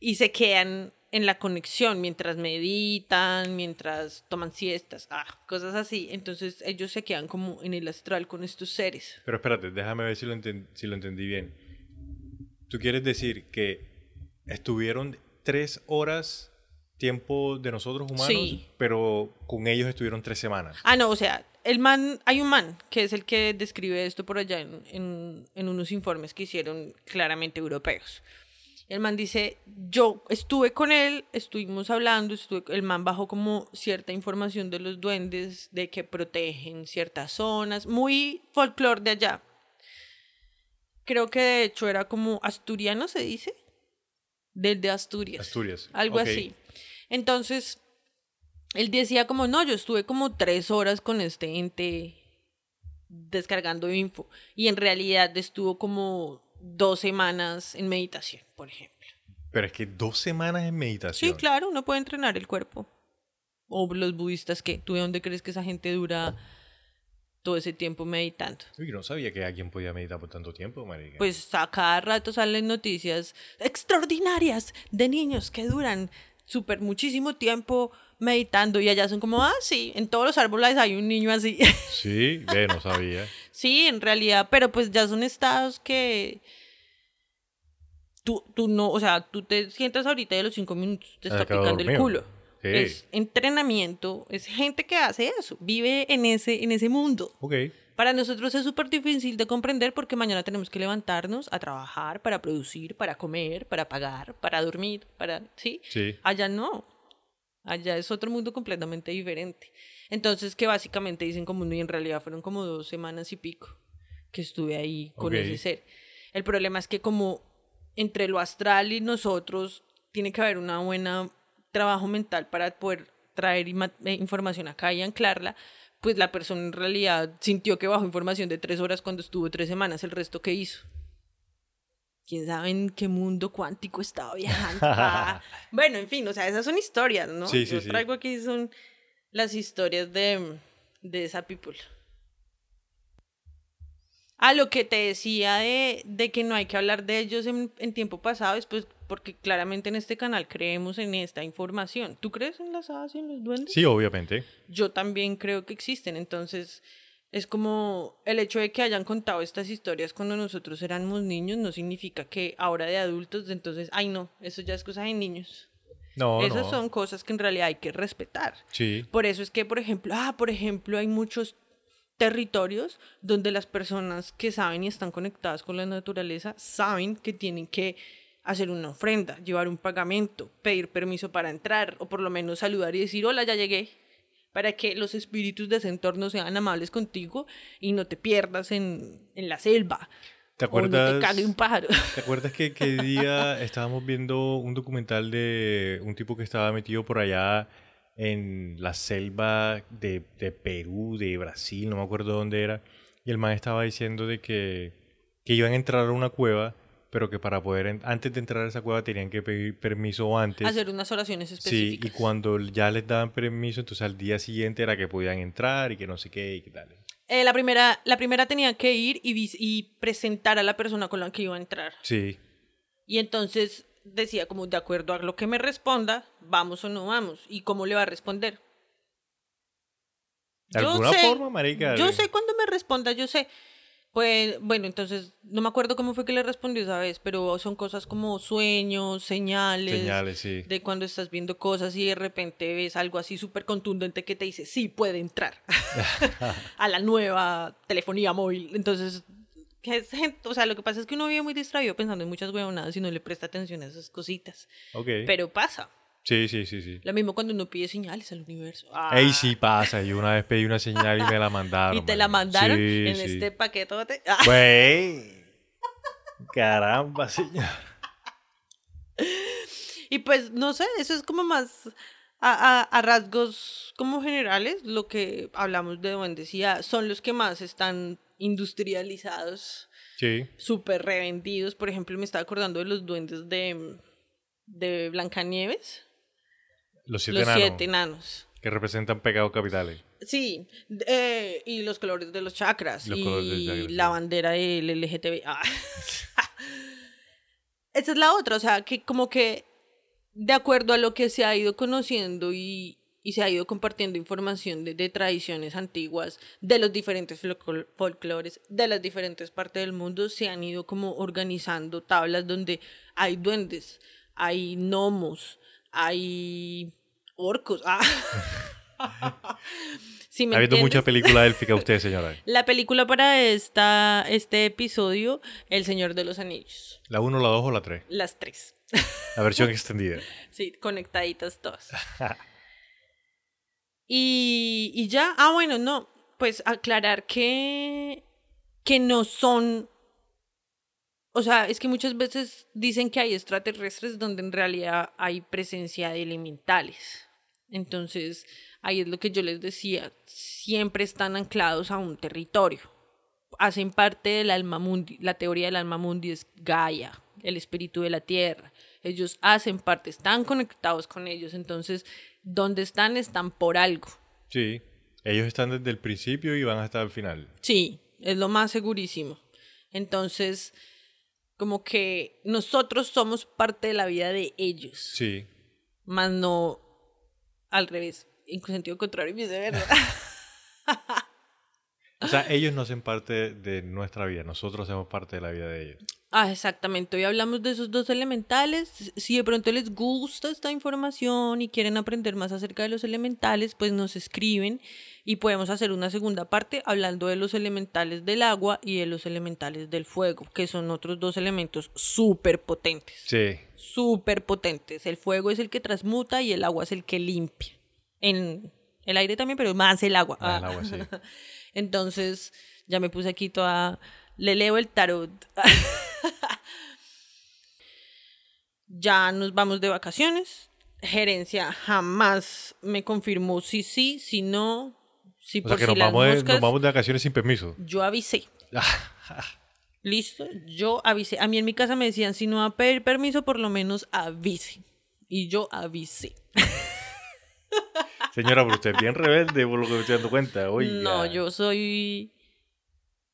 Y se quedan en la conexión mientras meditan, mientras toman siestas, ah, cosas así. Entonces ellos se quedan como en el astral con estos seres. Pero espérate, déjame ver si lo, si lo entendí bien. ¿Tú quieres decir que estuvieron tres horas tiempo de nosotros humanos, Sí. pero con ellos estuvieron tres semanas? Ah, no, o sea, el man, hay un man que es el que describe esto por allá en, en- en unos informes que hicieron claramente europeos. El man dice, yo estuve con él, estuvimos hablando, estuve, el man bajó como cierta información de los duendes, de que protegen ciertas zonas, muy folclore de allá. Creo que de hecho era como asturiano, se dice, desde Asturias. Asturias, Algo ok. así. Entonces, él decía como, no, yo estuve como tres horas con este ente descargando info. Y en realidad estuvo como dos semanas en meditación, por ejemplo. Pero es que dos semanas en meditación. Sí, claro, uno puede entrenar el cuerpo. O los budistas, que ¿Tú de dónde crees que esa gente dura todo ese tiempo meditando? Uy, no sabía que alguien podía meditar por tanto tiempo, marica. Pues a cada rato salen noticias extraordinarias de niños que duran súper muchísimo tiempo meditando y allá son como, ah, sí, en todos los árboles hay un niño así. [LAUGHS] Sí, ve, no sabía. sí, en realidad, pero pues ya son estados que tú, tú no, o sea, tú te sientas ahorita y a los cinco minutos te Ah, está picando el culo. Sí. Es entrenamiento, es gente que hace eso, vive en ese, en ese mundo. Ok. Para nosotros es súper difícil de comprender porque mañana tenemos que levantarnos a trabajar, para producir, para comer, para pagar, para dormir, para... ¿Sí? Sí. Allá no. Allá es otro mundo completamente diferente. Entonces, que básicamente dicen como no, y en realidad fueron como dos semanas y pico que estuve ahí con Ok. ese ser. El problema es que como entre lo astral y nosotros tiene que haber una buena trabajo mental para poder traer eh, información acá y anclarla, pues la persona en realidad sintió que bajó información de tres horas cuando estuvo tres semanas, el resto que hizo. ¿Quién sabe en qué mundo cuántico estaba viajando? [LAUGHS] Ah, bueno, en fin, o sea, esas son historias, ¿no? Sí, sí, Yo sí. traigo aquí son las historias de, de esa people. Ah, lo que te decía de, de que no hay que hablar de ellos en, en tiempo pasado es pues porque claramente en este canal creemos en esta información. ¿Tú crees en las hadas y en los duendes? Sí, obviamente. yo también creo que existen. Entonces, es como el hecho de que hayan contado estas historias cuando nosotros éramos niños no significa que ahora de adultos, entonces, ay no, eso ya es cosa de niños. No, Esas no. son cosas que en realidad hay que respetar. Sí. Por eso es que, por ejemplo, ah, por ejemplo, hay muchos territorios donde las personas que saben y están conectadas con la naturaleza saben que tienen que hacer una ofrenda, llevar un pagamento, pedir permiso para entrar o por lo menos saludar y decir, hola, ya llegué, para que los espíritus de ese entorno sean amables contigo y no te pierdas en, en la selva. ¿Te O no acuerdas? te cague un pájaro. ¿Te acuerdas que, que [LAUGHS] día estábamos viendo un documental de un tipo que estaba metido por allá en la selva de, de Perú, de Brasil, no me acuerdo dónde era? Y el man estaba diciendo de que, que iban a entrar a una cueva, pero que para poder, antes de entrar a esa cueva tenían que pedir permiso antes. hacer unas oraciones Sí, específicas. y cuando ya les daban permiso, entonces al día siguiente era que podían entrar y que no sé qué y qué tal. Eh, la, primera, la primera tenía que ir y, y presentar a la persona con la que iba a entrar. Sí, Y entonces decía como, de acuerdo a lo que me responda, vamos o no vamos. ¿Y cómo le va a responder? de alguna forma, marica. Yo sé cuando me responda, yo sé. Pues, bueno, entonces, no me acuerdo cómo fue que le respondió esa vez, pero son cosas como sueños, señales. Señales, sí. De cuando estás viendo cosas y de repente ves algo así súper contundente que te dice, sí, puede entrar [LAUGHS] a la nueva telefonía móvil. Entonces, que es gente- o sea, lo que pasa es que uno vive muy distraído pensando en muchas huevonadas y no le presta atención a esas cositas. Ok. Pero pasa. Sí, sí, sí, sí. Lo mismo cuando uno pide señales al universo. Ah, Ey, sí pasa. Yo una vez pedí una señal y me la mandaron. [LAUGHS] y te la mandaron Sí, en sí. este paquetote. Ah. Güey. Caramba, señor. Y pues, no sé, eso es como más a, a- a rasgos como generales, lo que hablamos de duendes y hadas, son los que más están industrializados Sí. súper revendidos. Por ejemplo, me estaba acordando de los duendes de, de Blancanieves. Los siete los siete enanos. Que representan pecados capitales. Sí, eh, y los colores de los chakras. Los y colores del chakra, la sí. bandera del LGTB. Ah. [LAUGHS] Esa es la otra, o sea, que como que de acuerdo a lo que se ha ido conociendo y, y se ha ido compartiendo información de, de tradiciones antiguas, de los diferentes folcl- folclores, de las diferentes partes del mundo, se han ido como organizando tablas donde hay duendes, hay gnomos, hay orcos. Ah. [LAUGHS] ¿Sí me Ha habido mucha película élfica usted, señora. [LAUGHS] La película para esta, este episodio, El Señor de los Anillos. ¿La 1, la 2 o la 3? Las tres. La versión extendida. [LAUGHS] Sí, conectaditas todas. y, y ya, ah, bueno, no, pues aclarar que, que no son, o sea, es que muchas veces dicen que hay extraterrestres donde en realidad hay presencia de elementales. Entonces, ahí es lo que yo les decía, siempre están anclados a un territorio. Hacen parte del alma mundi, la teoría del alma mundi es Gaia, el espíritu de la tierra. Ellos hacen parte, están conectados con ellos, entonces, donde están, están por algo. Sí. Ellos están desde el principio y van hasta el final. Sí, es lo más segurísimo. Entonces, como que nosotros somos parte de la vida de ellos, Sí. más no al revés, en sentido contrario y viceversa. [LAUGHS] [LAUGHS] O sea, ellos no hacen parte de nuestra vida, nosotros hacemos parte de la vida de ellos. Ah, exactamente. Hoy hablamos de esos dos elementales. Si de pronto les gusta esta información y quieren aprender más acerca de los elementales, pues nos escriben y podemos hacer una segunda parte hablando de los elementales del agua y de los elementales del fuego, que son otros dos elementos súper potentes. Sí. Súper potentes. El fuego es el que transmuta y el agua es el que limpia. En el aire también, pero más el agua. Ah, el agua, sí. [LAUGHS] Entonces, ya me puse aquí toda. Le leo el tarot. [LAUGHS] ya nos vamos de vacaciones. Gerencia jamás me confirmó si sí, si no, si O por sea que si nos las vamos, de, moscas. nos vamos de vacaciones sin permiso. Yo avisé. [LAUGHS] Listo, yo avisé. A mí en mi casa me decían, si no va a pedir permiso, por lo menos avise. Y yo avisé. Señora, pero usted es bien rebelde por lo que me estoy dando cuenta. [LAUGHS] Oiga. No, yo soy.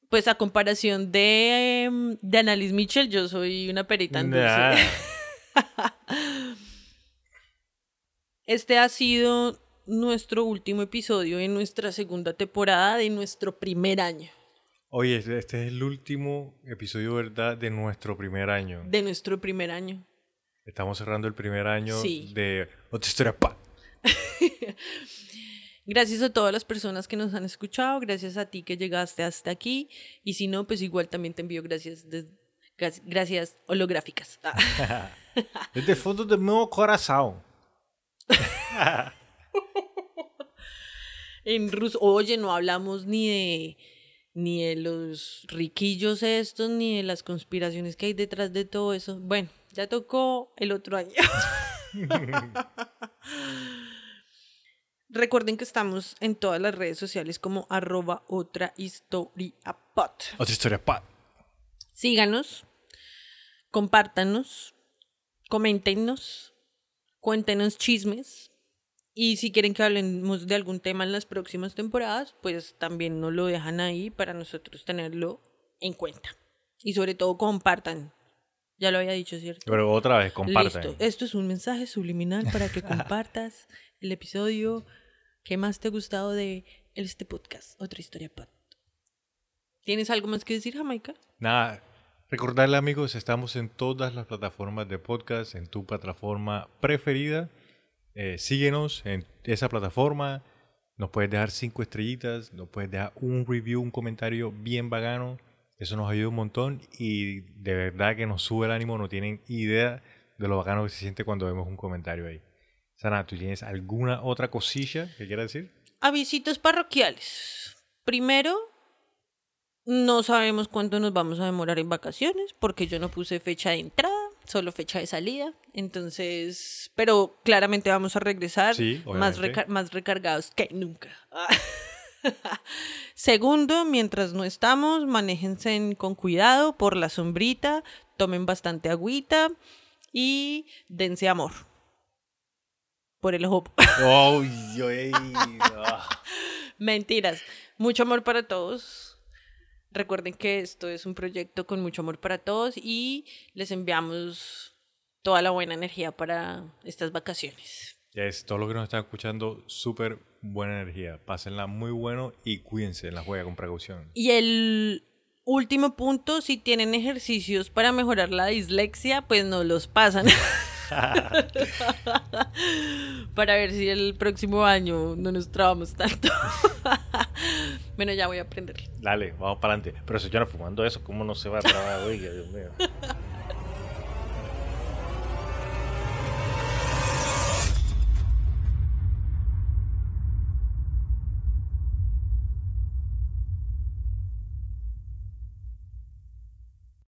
Pues a comparación de, em, de Annalise Mitchell, yo soy una perita en dulce. Nah. [LAUGHS] Este ha sido nuestro último episodio de nuestra segunda temporada de nuestro primer año. Oye, este este es el último episodio, ¿verdad?, de nuestro primer año. De nuestro primer año. Estamos cerrando el primer año Sí. de otra historia. ¡Pa! [LAUGHS] Gracias a todas las personas que nos han escuchado, gracias a ti que llegaste hasta aquí y si no, pues igual también te envío gracias, gracias holográficas. Ah. [LAUGHS] Desde el fondo del meu corazón. [LAUGHS] En ruso, oye, no hablamos ni de ni de los riquillos estos, ni de las conspiraciones que hay detrás de todo eso. Bueno, ya tocó el otro año. [LAUGHS] Recuerden que estamos en todas las redes sociales como arroba otra historia pod. Otra historia. ¡Pa! Síganos, compártanos, coméntenos, cuéntenos chismes. Y si quieren que hablemos de algún tema en las próximas temporadas, pues también nos lo dejan ahí para nosotros tenerlo en cuenta. Y sobre todo compartan. Ya lo había dicho, ¿cierto? Pero otra vez, compartan. Listo. Esto es un mensaje subliminal para que [LAUGHS] compartas el episodio que más te ha gustado de este podcast, Otra Historia Pod. ¿Tienes algo más que decir, Jamaica? Nada, recordarle amigos, estamos en todas las plataformas de podcast, en tu plataforma preferida. Eh, síguenos en esa plataforma. Nos puedes dejar cinco estrellitas, nos puedes dejar un review, un comentario bien vagano. Eso nos ayuda un montón y de verdad que nos sube el ánimo. No tienen idea de lo bacano que se siente cuando vemos un comentario ahí. Sana, ¿tú tienes alguna otra cosilla que quieras decir? Avisitos parroquiales. Primero, no sabemos cuánto nos vamos a demorar en vacaciones porque yo no puse fecha de entrada, solo fecha de salida. Entonces, pero claramente vamos a regresar Sí, más, más recargados que nunca. [LAUGHS] Segundo, mientras no estamos, manéjense con cuidado por la sombrita, tomen bastante agüita y dense amor. Por el ojo. Oh, [LAUGHS] ah. Mentiras. Mucho amor para todos. Recuerden que esto es un proyecto con mucho amor para todos y les enviamos toda la buena energía para estas vacaciones. Yes, todos los que nos están escuchando, súper buena energía. Pásenla muy bueno y cuídense en la juega con precaución. Y el último punto, si tienen ejercicios para mejorar la dislexia, pues no los pasan. [LAUGHS] [LAUGHS] para ver si el próximo año no nos trabamos tanto. [LAUGHS] bueno, ya voy a aprender. Dale, vamos para adelante. Pero señora, fumando eso, ¿cómo no se va a trabar? Oiga, Dios mío. [LAUGHS]